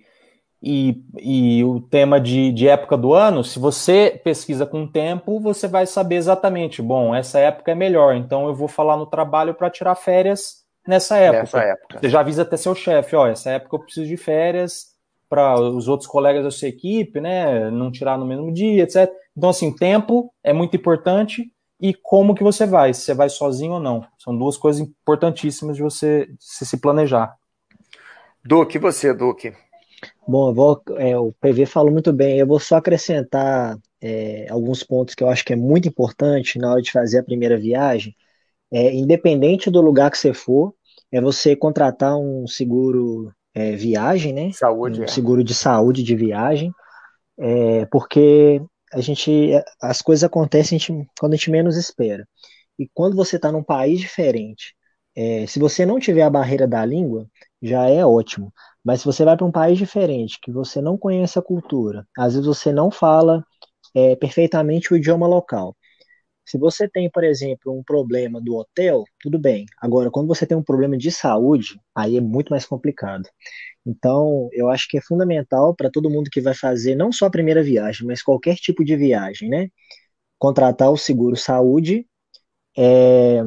e, e o tema de, de época do ano, se você pesquisa com tempo, você vai saber exatamente, bom, essa época é melhor, então eu vou falar no trabalho para tirar férias nessa época. Nessa época. Você já avisa até seu chefe, ó, essa época eu preciso de férias para os outros colegas da sua equipe, né, não tirar no mesmo dia, etc. Então, assim, tempo é muito importante e como que você vai, se você vai sozinho ou não. São duas coisas importantíssimas de você se planejar. Duque, você, Duque? Bom, vou, é, o PV falou muito bem. Eu vou só acrescentar é, alguns pontos que eu acho que é muito importante na hora de fazer a primeira viagem. É, independente do lugar que você for, é você contratar um seguro é, viagem, né? Saúde. Um é. seguro de saúde de viagem, é, porque a gente, as coisas acontecem a gente, quando a gente menos espera. E quando você está num país diferente, se você não tiver a barreira da língua, já é ótimo. Mas se você vai para um país diferente, que você não conhece a cultura, às vezes você não fala é, perfeitamente o idioma local. Se você tem, por exemplo, um problema do hotel, tudo bem. Agora, quando você tem um problema de saúde, aí é muito mais complicado. Então, eu acho que é fundamental para todo mundo que vai fazer não só a primeira viagem, mas qualquer tipo de viagem, né? Contratar o seguro saúde, é,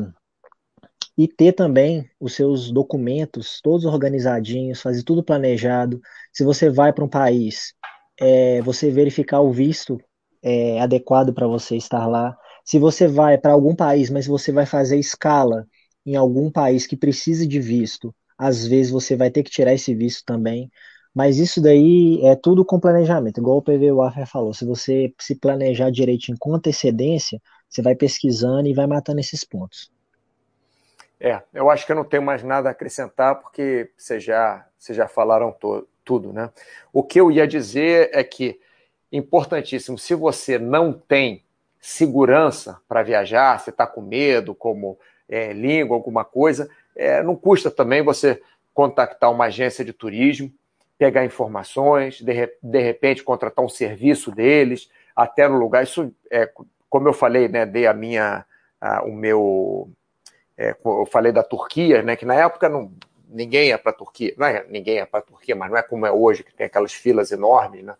e ter também os seus documentos todos organizadinhos, fazer tudo planejado. Se você vai para um país, é, você verificar o visto é, adequado para você estar lá. Se você vai para algum país, mas você vai fazer escala em algum país que precise de visto, às vezes você vai ter que tirar esse visto também. Mas isso daí é tudo com planejamento, igual o PV Waffer falou. Se você se planejar direitinho com antecedência, você vai pesquisando e vai matando esses pontos. É, eu acho que eu não tenho mais nada a acrescentar, porque vocês já, vocês já falaram tudo, né? O que eu ia dizer é que, importantíssimo, se você não tem segurança para viajar, você está com medo, como é, língua, alguma coisa, é, não custa também você contactar uma agência de turismo, pegar informações, de, de repente contratar um serviço deles, até no lugar. Isso, é, como eu falei, né, dei a minha, a, o meu é, eu falei da Turquia, né, que na época não, ninguém ia para a Turquia, não é ninguém ia para a Turquia, mas não é como é hoje, que tem aquelas filas enormes, né?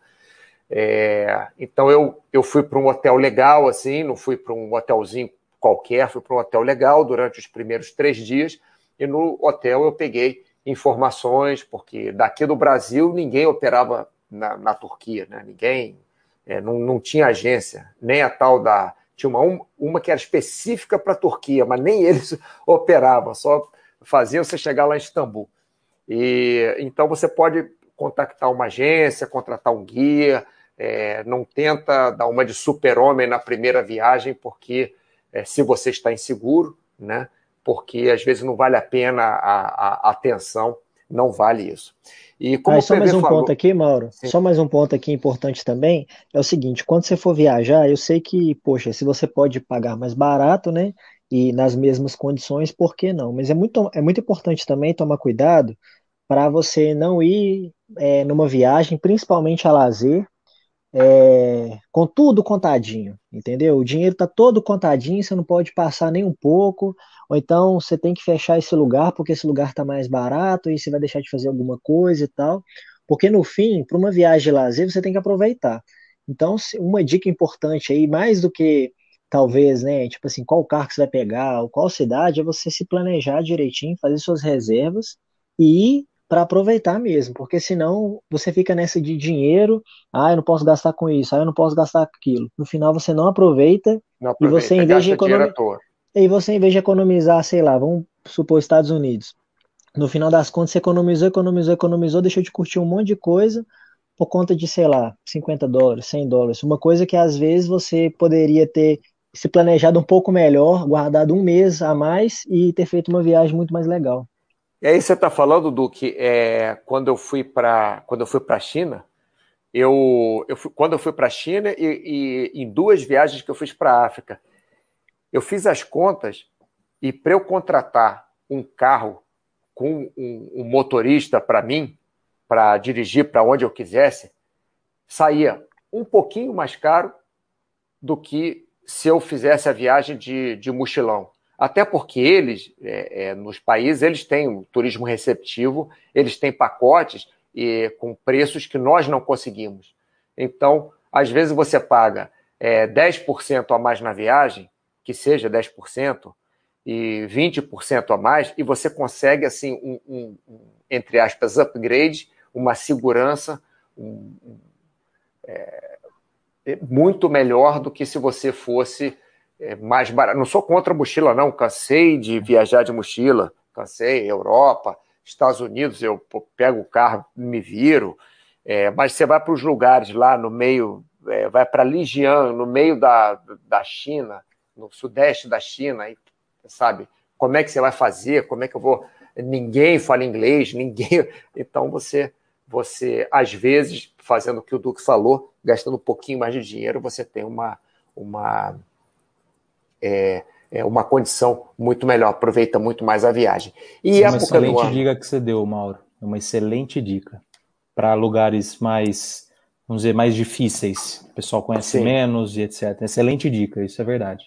É, então eu, eu fui para um hotel legal, assim, não fui para um hotelzinho qualquer, fui para um hotel legal durante os primeiros três dias, e no hotel eu peguei informações, porque daqui do Brasil ninguém operava na, na Turquia, né? ninguém, é, não, não tinha agência, nem a tal da tinha uma, uma que era específica para a Turquia, mas nem eles operavam, só faziam você chegar lá em Istambul. E, então você pode contactar uma agência, contratar um guia, é, não tenta dar uma de super-homem na primeira viagem, porque é, se você está inseguro, né? Porque às vezes não vale a pena a, a atenção, não vale isso. E como ah, só mais um falou... ponto aqui, Mauro. Sim. Só mais um ponto aqui importante também é o seguinte: quando você for viajar, eu sei que, poxa, se você pode pagar mais barato, né? E nas mesmas condições, por que não? Mas é muito, é muito importante também tomar cuidado para você não ir é, numa viagem, principalmente a lazer, é, com tudo contadinho, entendeu? O dinheiro está todo contadinho, você não pode passar nem um pouco, ou então você tem que fechar esse lugar porque esse lugar está mais barato e você vai deixar de fazer alguma coisa e tal. Porque no fim, para uma viagem de lazer, você tem que aproveitar. Então, uma dica importante aí, mais do que talvez, né, tipo assim, qual carro que você vai pegar, ou qual cidade, é você se planejar direitinho, fazer suas reservas e ir para aproveitar mesmo, porque senão você fica nessa de dinheiro, ah, eu não posso gastar com isso, ah, eu não posso gastar com aquilo. No final você não aproveita, não aproveita e você em vez de economizar, e você em vez de economizar, sei lá, vamos supor Estados Unidos. No final das contas você economizou, economizou, economizou, deixou de curtir um monte de coisa por conta de, sei lá, 50 dólares, 100 dólares, uma coisa que às vezes você poderia ter se planejado um pouco melhor, guardado um mês a mais e ter feito uma viagem muito mais legal. E aí você está falando, Duque, é, quando eu fui para quando eu fui para a China, eu, eu fui, quando eu fui para a China e, e, em duas viagens que eu fiz para a África, eu fiz as contas e para eu contratar um carro com um, um motorista para mim, para dirigir para onde eu quisesse, saía um pouquinho mais caro do que se eu fizesse a viagem de, de mochilão. Até porque eles, é, é, nos países, eles têm um turismo receptivo, eles têm pacotes e com preços que nós não conseguimos. Então, às vezes você paga é, 10% a mais na viagem, que seja 10%, e 20% a mais, e você consegue, assim, um, um, um entre aspas, upgrade, uma segurança um, é, muito melhor do que se você fosse é mais barato. Não sou contra a mochila, não. Cansei de viajar de mochila. Cansei, Europa, Estados Unidos, eu pego o carro, me viro. É, mas você vai para os lugares lá no meio, é, vai para Lijiang, no meio da, da China, no sudeste da China, e, sabe? Como é que você vai fazer? Como é que eu vou? Ninguém fala inglês, ninguém. Então você, você às vezes, fazendo o que o Duque falou, gastando um pouquinho mais de dinheiro, você tem uma, uma é, é uma condição muito melhor, aproveita muito mais a viagem. E é uma excelente ano... dica que você deu, Mauro. É uma excelente dica para lugares mais, vamos dizer, mais difíceis. O pessoal conhece Sim. menos e etc. Excelente dica, isso é verdade.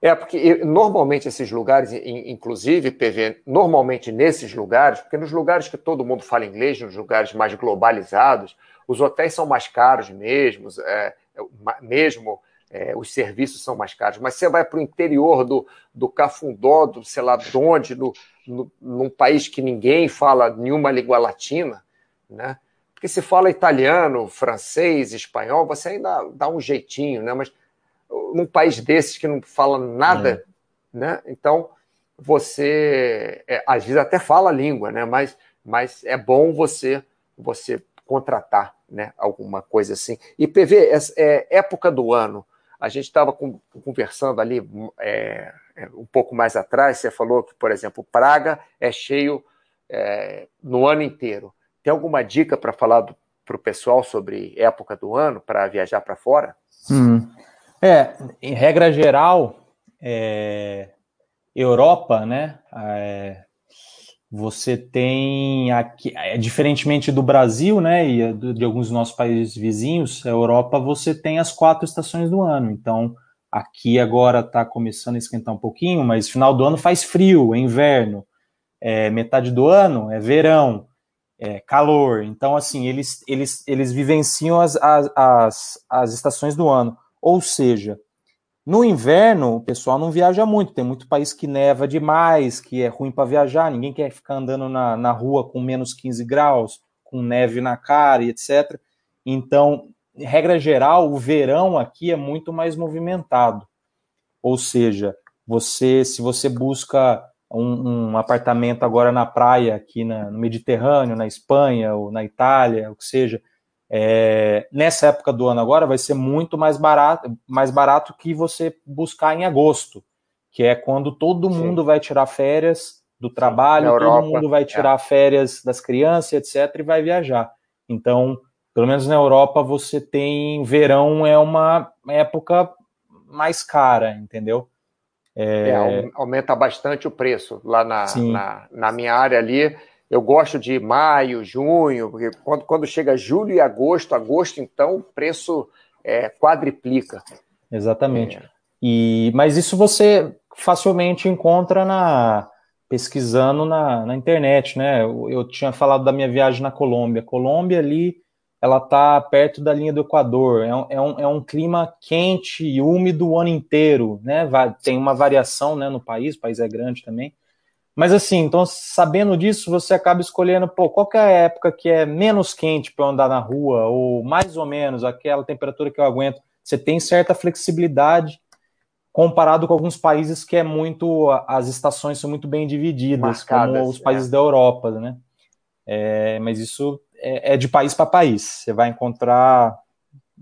É, porque normalmente esses lugares, inclusive, PV, normalmente nesses lugares, porque nos lugares que todo mundo fala inglês, nos lugares mais globalizados, os hotéis são mais caros mesmo, é, é mesmo é, os serviços são mais caros. Mas você vai para o interior do, do Cafundó, do sei lá de onde, no, no, num país que ninguém fala nenhuma língua latina, né? Porque se fala italiano, francês, espanhol, você ainda dá um jeitinho, né? Mas num país desses que não fala nada, é. né? Então você é, às vezes até fala a língua, né? Mas, mas é bom você você contratar, né? Alguma coisa assim. E PV é, é época do ano a gente estava conversando ali é, é, um pouco mais atrás, você falou que, por exemplo, Praga é cheio é, no ano inteiro. Tem alguma dica para falar para o pessoal sobre época do ano para viajar para fora? Hum. É, em regra geral, é, Europa, né? É, você tem aqui, é, diferentemente do Brasil, né, e de, alguns dos nossos países vizinhos, a Europa você tem as quatro estações do ano. Então, aqui agora está começando a esquentar um pouquinho, mas final do ano faz frio, é inverno. É, metade do ano é verão, é calor. Então, assim, eles, eles, eles vivenciam as, as, as, as estações do ano. Ou seja, no inverno, o pessoal não viaja muito. Tem muito país que neva demais, que é ruim para viajar. Ninguém quer ficar andando na, na rua com menos 15 graus, com neve na cara e etc. Então, regra geral, o verão aqui é muito mais movimentado. Ou seja, você, se você busca um, um apartamento agora na praia, aqui na, no Mediterrâneo, na Espanha ou na Itália, o que seja, é, nessa época do ano agora vai ser muito mais barato, mais barato que você buscar em agosto, que é quando todo Sim. mundo vai tirar férias do trabalho, todo Europa, mundo vai tirar é. férias das crianças, etc, e vai viajar. Então, pelo menos na Europa você tem verão é uma época mais cara, entendeu? É... É, aumenta bastante o preço lá na, na, na minha área ali eu gosto de maio, junho, porque quando, quando chega julho e agosto, agosto, então, o preço é, quadriplica. Exatamente. É. E, mas isso você facilmente encontra na pesquisando na, na internet, né? Eu, eu, tinha falado da minha viagem na Colômbia. Colômbia ali, ela tá perto da linha do Equador. É um, é um, é um clima quente e úmido o ano inteiro, né? Tem uma variação né, no país, o país é grande também. Mas assim, então sabendo disso, você acaba escolhendo, pô, qual é a época que é menos quente para andar na rua, ou mais ou menos aquela temperatura que eu aguento. Você tem certa flexibilidade comparado com alguns países que é muito, as estações são muito bem divididas, Marcadas, como os países é. da Europa, né? É, mas isso é, é de país para país. Você vai encontrar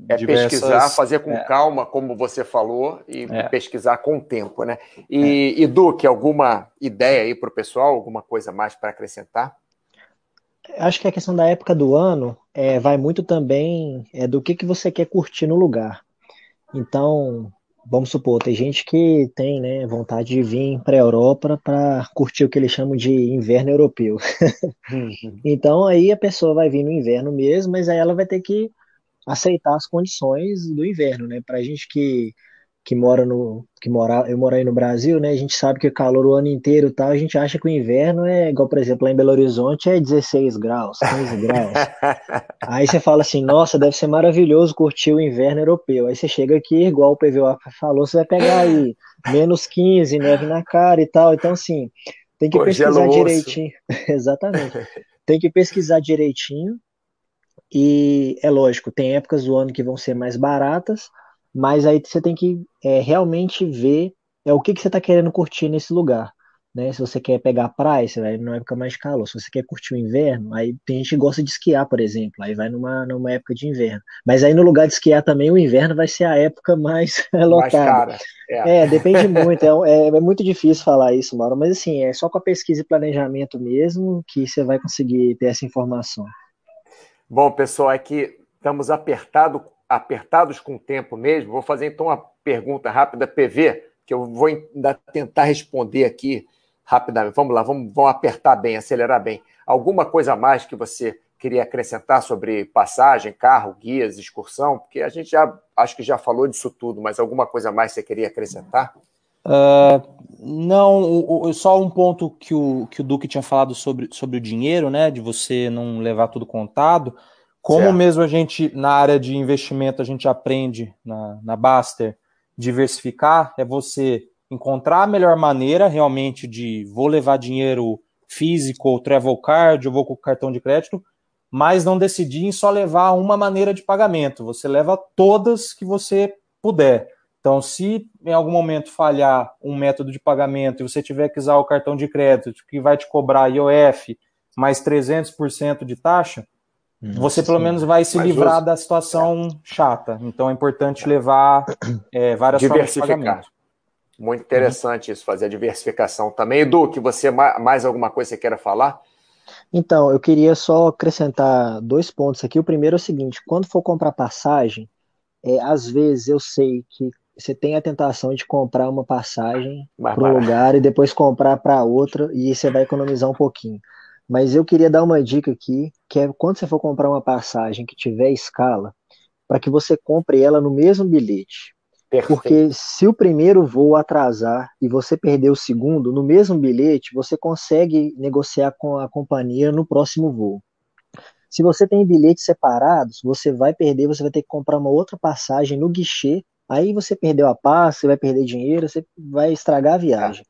é diversas... pesquisar, fazer com é. calma, como você falou, e é. pesquisar com o tempo, né? E, é. e Duque, alguma ideia aí para o pessoal, alguma coisa mais para acrescentar? Acho que a questão da época do ano é, vai muito também é, do que, que você quer curtir no lugar. Então, vamos supor, tem gente que tem né, vontade de vir para a Europa para curtir o que eles chamam de inverno europeu. Uhum. então, aí a pessoa vai vir no inverno mesmo, mas aí ela vai ter que aceitar as condições do inverno, né? Para a gente que, que mora no que mora, eu moro aí no Brasil, né? A gente sabe que o calor o ano inteiro tal, a gente acha que o inverno é igual, por exemplo, lá em Belo Horizonte é 16 graus, 15 graus. aí você fala assim, nossa, deve ser maravilhoso curtir o inverno europeu. Aí você chega aqui, igual o PVO falou, você vai pegar aí menos 15, neve na cara e tal. Então, assim, tem que pesquisar direitinho. Exatamente. Tem que pesquisar direitinho e é lógico, tem épocas do ano que vão ser mais baratas, mas aí você tem que é, realmente ver é, o que, que você está querendo curtir nesse lugar. Né? Se você quer pegar praia, você vai numa época mais de calor. Se você quer curtir o inverno, aí tem gente que gosta de esquiar, por exemplo, aí vai numa, numa época de inverno. Mas aí no lugar de esquiar também, o inverno vai ser a época mais lotada. Mais é. é. depende muito. É, é, é, muito difícil falar isso, Mauro, mas assim, é só com a pesquisa e planejamento mesmo que você vai conseguir ter essa informação. Bom, pessoal, é que estamos apertado, apertados com o tempo mesmo. Vou fazer então uma pergunta rápida, PV, que eu vou ainda tentar responder aqui rapidamente. Vamos lá, vamos, vamos apertar bem, acelerar bem. Alguma coisa mais que você queria acrescentar sobre passagem, carro, guias, excursão? Porque a gente já acho que já falou disso tudo, mas alguma coisa mais você queria acrescentar? Uh, não, o, o, só um ponto que o, que o Duque tinha falado sobre, sobre o dinheiro, né? De você não levar tudo contado. Como certo. mesmo a gente, na área de investimento, a gente aprende na, na Baster, diversificar, é você encontrar a melhor maneira realmente de vou levar dinheiro físico ou travel card, ou vou com cartão de crédito, mas não decidir em só levar uma maneira de pagamento. Você leva todas que você puder. Então, se em algum momento falhar um método de pagamento e você tiver que usar o cartão de crédito que vai te cobrar IOF mais 300% de taxa, Nossa, você pelo sim. menos vai se livrar da situação é. chata. Então, é importante levar é, várias formas de pagamento. Muito interessante uhum. isso, fazer a diversificação também. Edu, que você mais alguma coisa você queira falar? Então, eu queria só acrescentar dois pontos aqui. O primeiro é o seguinte: quando for comprar passagem, é, às vezes eu sei que você tem a tentação de comprar uma passagem para um lugar e depois comprar para outra e você vai economizar um pouquinho. Mas eu queria dar uma dica aqui, que é quando você for comprar uma passagem que tiver escala, para que você compre ela no mesmo bilhete. Perfeito. Porque se o primeiro voo atrasar e você perder o segundo, no mesmo bilhete, você consegue negociar com a companhia no próximo voo. Se você tem bilhetes separados, você vai perder, você vai ter que comprar uma outra passagem no guichê. Aí você perdeu a paz, você vai perder dinheiro, você vai estragar a viagem.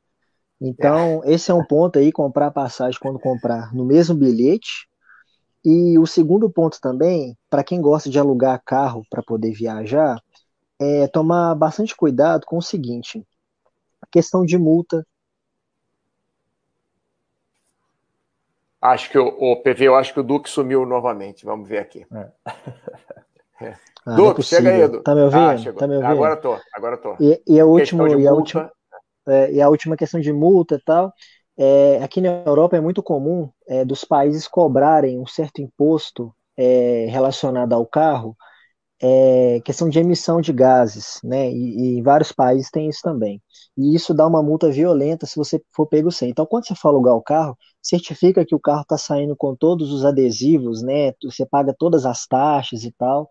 Então, é. esse é um ponto aí, comprar passagem quando comprar no mesmo bilhete. E o segundo ponto também, para quem gosta de alugar carro para poder viajar, é tomar bastante cuidado com o seguinte: a questão de multa. Acho que o, o PV, eu acho que o Duque sumiu novamente. Vamos ver aqui. É. É. Ah, Duque, é chega aí, Edu. Tá me ouvindo? Ah, tá me ouvindo? Agora tô, agora tô. E, e a última, e a última, é, e a última questão de multa e tal. É, aqui na Europa é muito comum é, dos países cobrarem um certo imposto é, relacionado ao carro é, questão de emissão de gases, né? E, e, vários países têm isso também. E isso dá uma multa violenta se você for pego sem. Então, quando você for alugar o carro, certifica que o carro está saindo com todos os adesivos, né? Você paga todas as taxas e tal,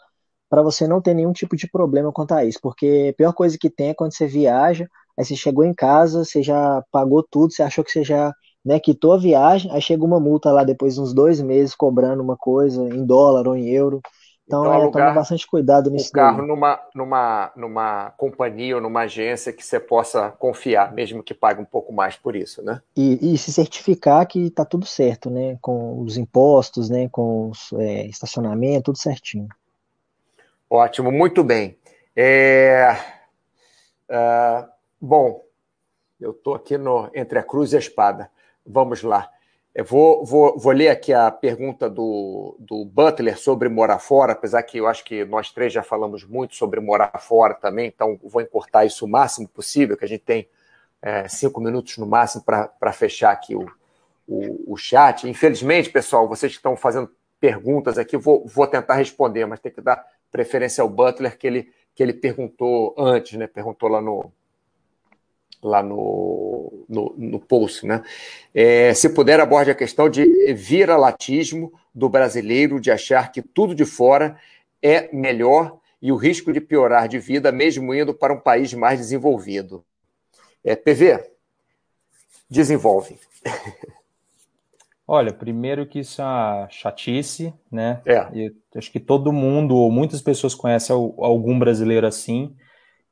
para você não ter nenhum tipo de problema quanto a isso. Porque a pior coisa que tem é quando você viaja, aí você chegou em casa, você já pagou tudo, você achou que você já né, quitou a viagem, aí chega uma multa lá depois de uns dois meses cobrando uma coisa em dólar ou em euro. Então, então é, toma bastante cuidado nisso. Um carro numa, numa, numa companhia ou numa agência que você possa confiar, mesmo que pague um pouco mais por isso, né? E, e se certificar que está tudo certo, né? Com os impostos, né? Com os, é, estacionamento, tudo certinho. Ótimo, muito bem. É, uh, bom, eu estou aqui no, entre a cruz e a espada. Vamos lá. Eu vou, vou, vou ler aqui a pergunta do, do Butler sobre morar fora, apesar que eu acho que nós três já falamos muito sobre morar fora também, então vou encurtar isso o máximo possível, que a gente tem é, cinco minutos no máximo para fechar aqui o, o, o, chat. Infelizmente, pessoal, vocês que estão fazendo perguntas aqui, vou, vou tentar responder, mas tem que dar preferência ao Butler, que ele, que ele perguntou antes, né? Perguntou lá no, lá no, no, no post, né? É, se puder, aborde a questão de viralatismo do brasileiro, de achar que tudo de fora é melhor e o risco de piorar de vida, mesmo indo para um país mais desenvolvido. É, PV, desenvolve. Olha, primeiro que isso é uma chatice, né? É. E acho que todo mundo, ou muitas pessoas conhecem algum brasileiro assim.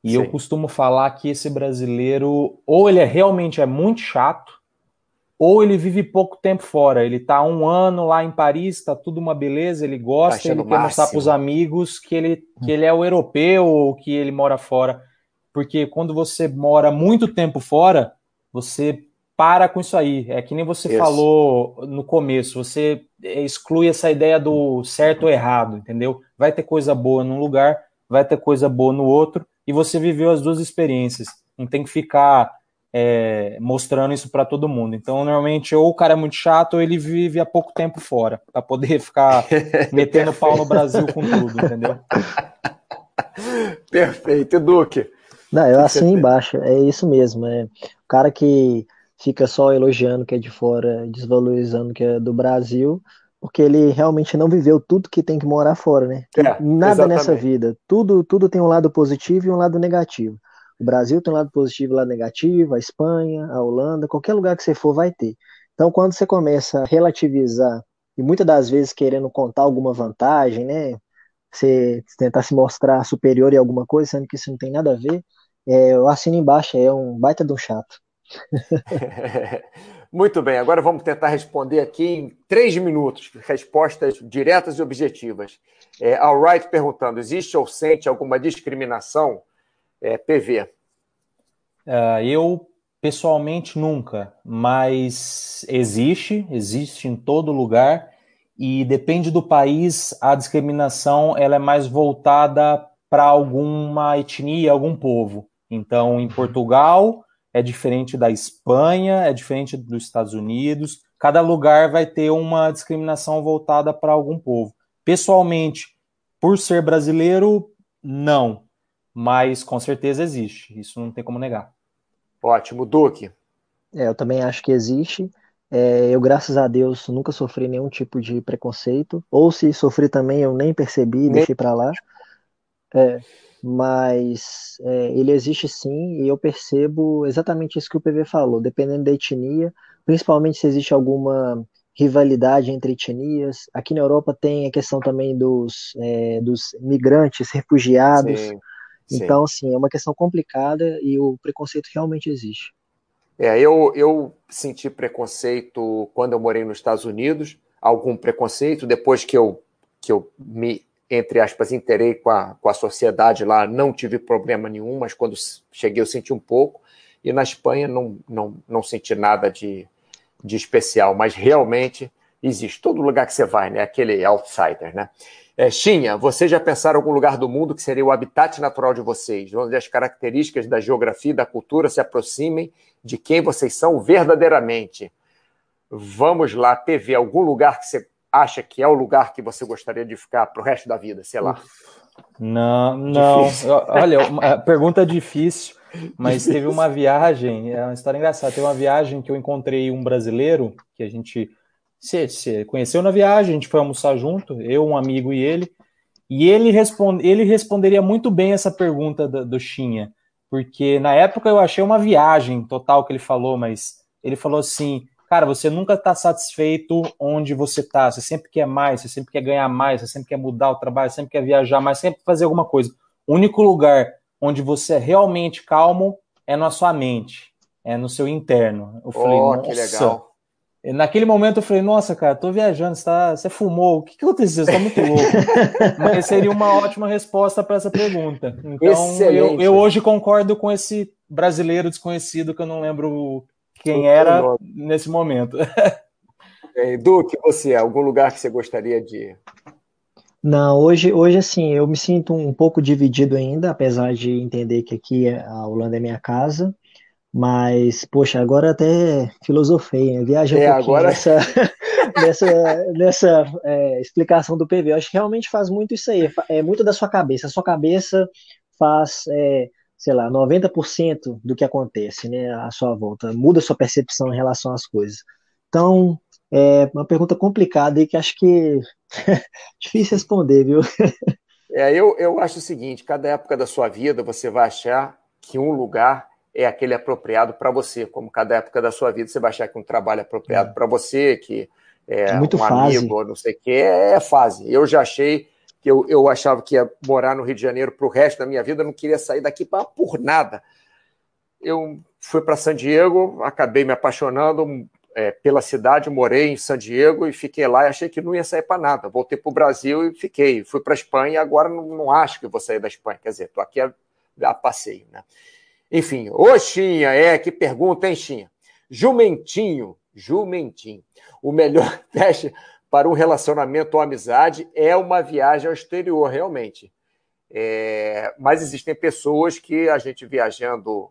E Sim. eu costumo falar que esse brasileiro, ou ele é realmente é muito chato, ou ele vive pouco tempo fora. Ele tá um ano lá em Paris, tá tudo uma beleza, ele gosta, tá ele quer mostrar para os amigos que ele, que ele é o europeu ou que ele mora fora. Porque quando você mora muito tempo fora, você para com isso aí. É que nem você isso. falou no começo, você exclui essa ideia do certo ou errado, entendeu? Vai ter coisa boa num lugar, vai ter coisa boa no outro, e você viveu as duas experiências. Não tem que ficar é, mostrando isso para todo mundo. Então, normalmente, ou o cara é muito chato, ou ele vive há pouco tempo fora, para poder ficar metendo pau no Brasil com tudo, entendeu? Perfeito, Duque. Não, eu assim embaixo, é isso mesmo. É o cara que fica só elogiando que é de fora, desvalorizando que é do Brasil, porque ele realmente não viveu tudo que tem que morar fora, né? É, Nada exatamente. nessa vida. Tudo, tudo tem um lado positivo e um lado negativo. O Brasil tem um lado positivo e um lado negativo, a Espanha, a Holanda, qualquer lugar que você for vai ter. Então, quando você começa a relativizar e muitas das vezes querendo contar alguma vantagem, né? Você tentar se mostrar superior em alguma coisa, sendo que isso não tem nada a ver, é, eu assino embaixo, é um baita de um chato. Muito bem, agora vamos tentar responder aqui em três minutos, respostas diretas e objetivas. É, Alright perguntando: existe ou sente alguma discriminação? É, PV. Uh, eu, pessoalmente, nunca, mas existe, existe em todo lugar, e depende do país, a discriminação ela é mais voltada para alguma etnia, algum povo. Então, em Portugal é diferente da Espanha, é diferente dos Estados Unidos. Cada lugar vai ter uma discriminação voltada para algum povo. Pessoalmente, por ser brasileiro, não. Mas com certeza existe. Isso não tem como negar. Ótimo. Duque. É, eu também acho que existe. É, eu, graças a Deus, nunca sofri nenhum tipo de preconceito. Ou se sofri também, eu nem percebi, nem... deixei para lá. É, mas é, ele existe sim, e eu percebo exatamente isso que o PV falou, dependendo da etnia, principalmente se existe alguma rivalidade entre etnias. Aqui na Europa tem a questão também dos, é, dos migrantes, refugiados. Sim, sim. Então, assim, é uma questão complicada e o preconceito realmente existe. É, eu, eu senti preconceito quando eu morei nos Estados Unidos, algum preconceito, depois que eu, que eu me, entre aspas, interei com a, com a sociedade lá, não tive problema nenhum, mas quando cheguei eu senti um pouco, e na Espanha não, não, não senti nada de, de especial, mas realmente existe. Todo lugar que você vai, né? Aquele outsider, né? É, Xinha, vocês já pensaram em algum lugar do mundo que seria o habitat natural de vocês, onde as características da geografia e da cultura se aproximem de quem vocês são verdadeiramente? Vamos lá, PV, algum lugar que você acha que é o lugar que você gostaria de ficar para o resto da vida, sei lá? Não, não. Olha, uma pergunta difícil. Mas teve uma viagem, é uma história engraçada. Teve uma viagem que eu encontrei um brasileiro que a gente se, se conheceu na viagem, a gente foi almoçar junto, eu, um amigo e ele. E ele, responde, ele responderia muito bem essa pergunta do, do Xinha, porque na época eu achei uma viagem total que ele falou, mas ele falou assim: cara, você nunca está satisfeito onde você está, você sempre quer mais, você sempre quer ganhar mais, você sempre quer mudar o trabalho, você sempre quer viajar mais, sempre fazer alguma coisa. O único lugar onde você é realmente calmo é na sua mente, é no seu interno. Eu falei, oh, que legal. Naquele momento eu falei, nossa, cara, tô viajando, você, tá, você fumou, o que, que aconteceu? Você tá muito louco. Mas seria uma ótima resposta para essa pergunta. Então, eu, eu, hoje concordo com esse brasileiro desconhecido que eu não lembro quem era nesse momento. Edu, que você, algum lugar que você gostaria de ir? Não, hoje, hoje assim, eu me sinto um pouco dividido ainda, apesar de entender que aqui é, a Holanda é minha casa, mas, poxa, agora até filosofei, né? viajei um é, pouquinho agora... nessa, nessa, nessa é, explicação do PV. Eu acho que realmente faz muito isso aí, é muito da sua cabeça. A sua cabeça faz, é, sei lá, 90% do que acontece né, à sua volta, muda a sua percepção em relação às coisas. Então, é uma pergunta complicada e que acho que difícil responder, viu? É, eu, eu acho o seguinte: cada época da sua vida você vai achar que um lugar é aquele apropriado para você, como cada época da sua vida você vai achar que um trabalho é apropriado é. para você, que é, Muito um fase. amigo, não sei o que, é, é fase. Eu já achei que eu, eu achava que ia morar no Rio de Janeiro para o resto da minha vida, não queria sair daqui pra, por nada. Eu fui para San Diego, acabei me apaixonando, é, pela cidade, morei em San Diego e fiquei lá e achei que não ia sair para nada. Voltei para o Brasil e fiquei. Fui para a Espanha e agora não, não, acho que vou sair da Espanha. Quer dizer, estou aqui a, a, passeio. Né? Enfim, ô Xinha, é, que pergunta, hein, Xinha? Jumentinho, jumentinho. O melhor teste para um relacionamento ou amizade é uma viagem ao exterior, realmente. É, mas existem pessoas que a gente viajando,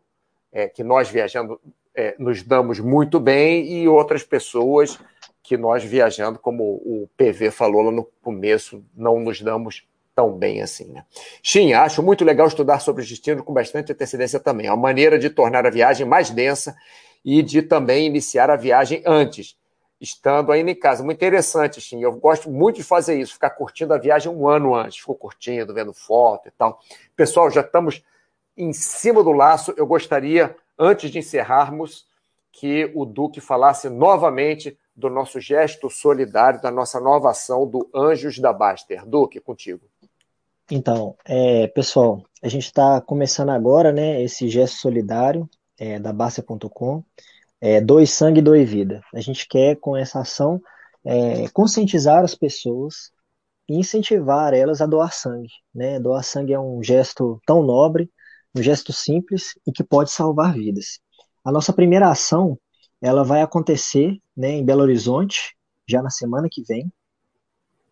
é, que nós viajando é, nos damos muito bem e outras pessoas que nós viajando, como o PV falou lá no começo, não nos damos tão bem assim. Né? Sim, acho muito legal estudar sobre o destino com bastante antecedência também. É uma maneira de tornar a viagem mais densa e de também iniciar a viagem antes, estando ainda em casa. Muito interessante, Sim. Eu gosto muito de fazer isso, ficar curtindo a viagem um ano antes. Fico curtindo, vendo foto e tal. Pessoal, já estamos em cima do laço. Eu gostaria antes de encerrarmos, que o Duque falasse novamente do nosso gesto solidário, da nossa nova ação do Anjos da Baster. Duque, contigo. Então, é, pessoal, a gente está começando agora, né, esse gesto solidário é, da Baster.com, é, Doe Sangue, Doe Vida. A gente quer, com essa ação, é, conscientizar as pessoas e incentivar elas a doar sangue. Né? Doar sangue é um gesto tão nobre, um gesto simples e que pode salvar vidas. A nossa primeira ação, ela vai acontecer né, em Belo Horizonte, já na semana que vem,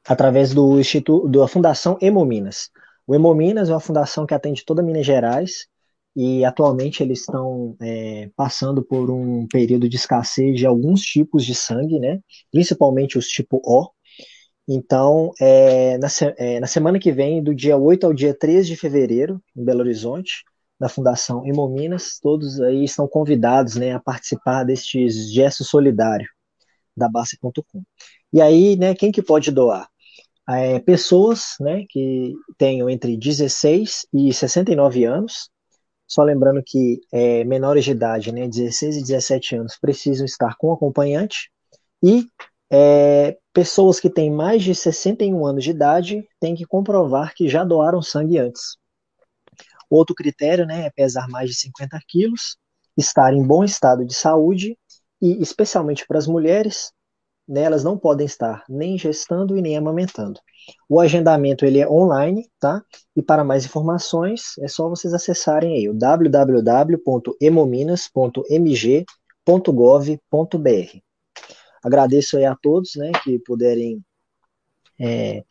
através do Instituto, da Fundação Hemominas. O Hemominas é uma fundação que atende toda Minas Gerais e atualmente eles estão é, passando por um período de escassez de alguns tipos de sangue, né? Principalmente os tipo O. Então, é, na, é, na, semana que vem, do dia 8 ao dia 13 de fevereiro, em Belo Horizonte, da Fundação Hemominas, todos aí estão convidados né, a participar destes gestos solidários da Basta.com. E aí, né, quem que pode doar? É, pessoas né, que tenham entre 16 e 69 anos, só lembrando que é, menores de idade, né, 16 e 17 anos, precisam estar com acompanhante. E é, pessoas que têm mais de 61 anos de idade têm que comprovar que já doaram sangue antes. Outro critério né, é pesar mais de 50 quilos, estar em bom estado de saúde e, especialmente para as mulheres, né, elas não podem estar nem gestando e nem amamentando. O agendamento ele é online, tá? E para mais informações é só vocês acessarem aí o www.hemominas.mg.gov.br. Agradeço aí a todos, né, que puderem é,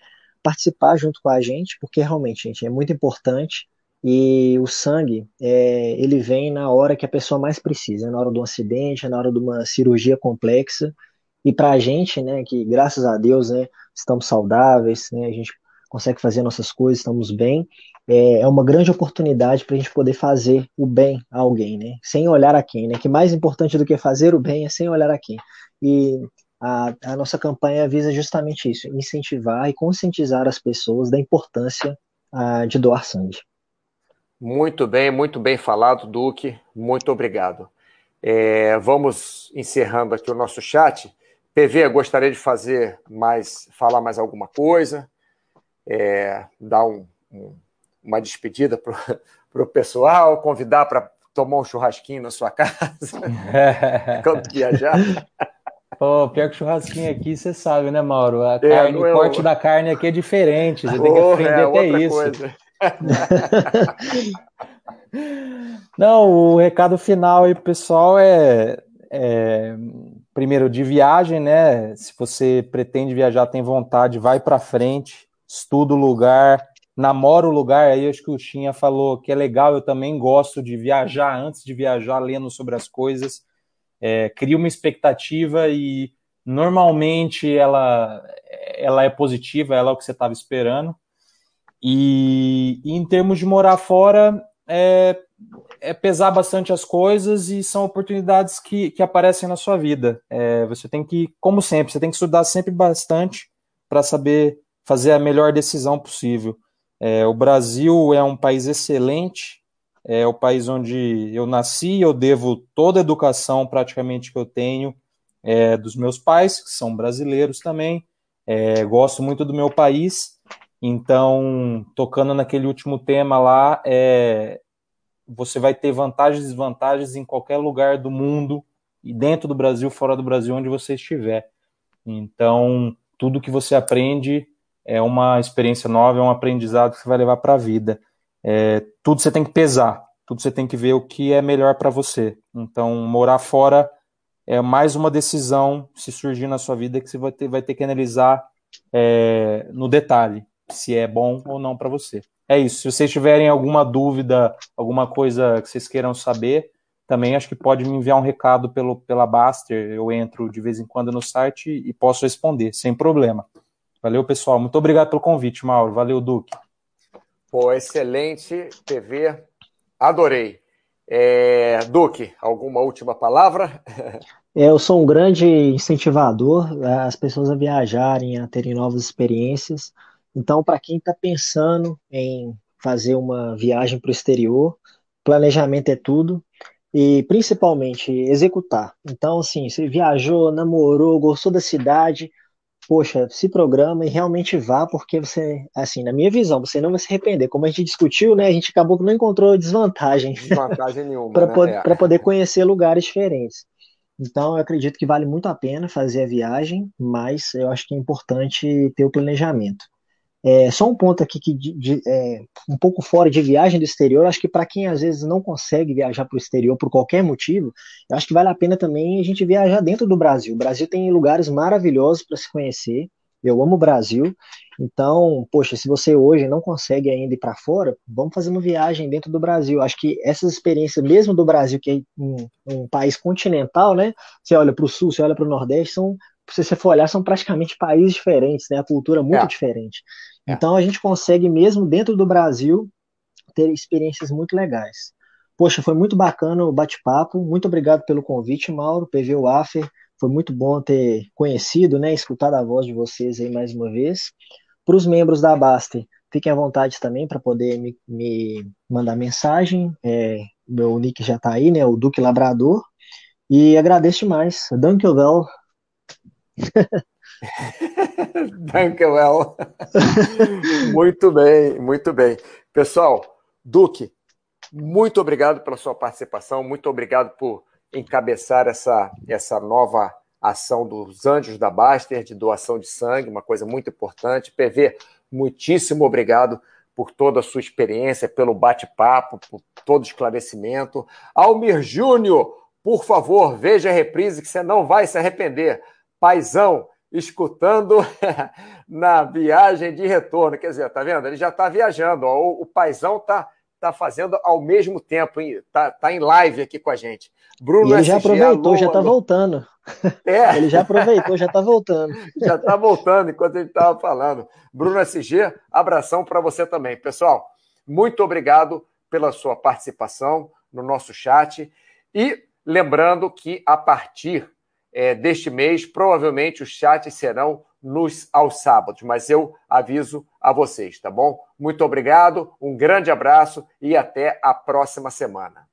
participar junto com a gente, porque realmente, gente, é muito importante e o sangue é, ele vem na hora que a pessoa mais precisa, na hora um acidente, na hora de uma cirurgia complexa. E para a gente, né, que graças a Deus, né, estamos saudáveis, né, a gente consegue fazer nossas coisas, estamos bem, é, é uma grande oportunidade para a gente poder fazer o bem a alguém, né, sem olhar a quem, né, que mais importante do que fazer o bem é sem olhar a quem. E a, a nossa campanha visa justamente isso, incentivar e conscientizar as pessoas da importância uh, de doar sangue. Muito bem, muito bem falado, Duque. Muito obrigado. É, vamos encerrando aqui o nosso chat. PV, gostaria de fazer mais, falar mais alguma coisa, é, dar um, um, uma despedida para o pessoal, convidar para tomar um churrasquinho na sua casa quando viajar. Pô, pior que churrasquinho aqui, você sabe, né, Mauro? A é, carne, o corte da carne aqui é diferente, você tem que aprender é, até isso. Coisa. Não, o recado final aí, pessoal, é, é primeiro, de viagem, né? Se você pretende viajar, tem vontade, vai para frente, estuda o lugar, namora o lugar. Aí acho que o Chinha falou que é legal. Eu também gosto de viajar antes de viajar, lendo sobre as coisas. É, cria uma expectativa e normalmente ela, ela é positiva, ela é o que você estava esperando. E, e, em termos de morar fora, é, é pesar bastante as coisas e são oportunidades que, que aparecem na sua vida. É, você tem que, como sempre, você tem que estudar sempre bastante para saber fazer a melhor decisão possível. É, o Brasil é um país excelente, é o país onde eu nasci, eu devo toda a educação praticamente que eu tenho é, dos meus pais, que são brasileiros também. É, gosto muito do meu país, então, tocando naquele último tema lá, é, você vai ter vantagens e desvantagens em qualquer lugar do mundo, e dentro do Brasil, fora do Brasil, onde você estiver. Então, tudo que você aprende é uma experiência nova, é um aprendizado que você vai levar para a vida. É, tudo você tem que pesar, tudo você tem que ver o que é melhor para você. Então, morar fora é mais uma decisão, se surgir na sua vida, que você vai ter, vai ter que analisar é, no detalhe, se é bom ou não para você. É isso. Se vocês tiverem alguma dúvida, alguma coisa que vocês queiram saber, também acho que pode me enviar um recado pelo, pela Baster. Eu entro de vez em quando no site e posso responder, sem problema. Valeu, pessoal. Muito obrigado pelo convite, Mauro. Valeu, Duque. Pô, excelente TV. Adorei. É, Duque, alguma última palavra? É, eu sou um grande incentivador as pessoas a viajarem, a terem novas experiências. Então, para quem está pensando em fazer uma viagem para o exterior, planejamento é tudo e principalmente executar. Então, assim, você viajou, namorou, gostou da cidade, poxa, se programa e realmente vá, porque você, assim, na minha visão, você não vai se arrepender. Como a gente discutiu, né, a gente acabou que não encontrou desvantagem. Desvantagem nenhuma. para né? poder, é. poder conhecer lugares diferentes. Então, eu acredito que vale muito a pena fazer a viagem, mas eu acho que é importante ter o planejamento. É, só um ponto aqui que de, de, é, um pouco fora de viagem do exterior, acho que para quem às vezes não consegue viajar para o exterior por qualquer motivo, eu acho que vale a pena também a gente viajar dentro do Brasil. O Brasil tem lugares maravilhosos para se conhecer, Eu amo o Brasil. Então, poxa, se você hoje não consegue ainda ir para fora, vamos fazer uma viagem dentro do Brasil. Acho que essas experiências, mesmo do Brasil, que é um, um país continental, né? Você olha para o sul, você olha para o Nordeste, são, se você for olhar, são praticamente países diferentes, né? A cultura é muito é. diferente. É. Então, a gente consegue, mesmo dentro do Brasil, ter experiências muito legais. Poxa, foi muito bacana o bate-papo. Muito obrigado pelo convite, Mauro, PV Waffer. Foi muito bom ter conhecido, né, escutado a voz de vocês aí mais uma vez. Para os membros da Baster, fiquem à vontade também para poder me, me, mandar mensagem. É, meu nick já está aí, né, o Duque Labrador. E agradeço demais. Dankjewel. Dankjewel. muito bem, muito bem. Pessoal, Duque, muito obrigado pela sua participação, muito obrigado por encabeçar essa, essa nova ação dos Anjos da Baster, de doação de sangue, uma coisa muito importante. PV, muitíssimo obrigado por toda a sua experiência, pelo bate-papo, por todo o esclarecimento. Almir Júnior, por favor, veja a reprise que você não vai se arrepender. Paizão, escutando na viagem de retorno. Quer dizer, tá vendo? Ele já está viajando. Ó. O, o paizão está tá fazendo ao mesmo tempo, está tá em live aqui com a gente. Bruno e ele SG, já aproveitou, já está voltando. É. Ele já aproveitou, já está voltando. já está voltando enquanto ele estava falando. Bruno SG, abração para você também. Pessoal, muito obrigado pela sua participação no nosso chat. E lembrando que a partir é, deste mês, provavelmente os chats serão nos aos sábados, mas eu aviso a vocês, tá bom? Muito obrigado, um grande abraço e até a próxima semana.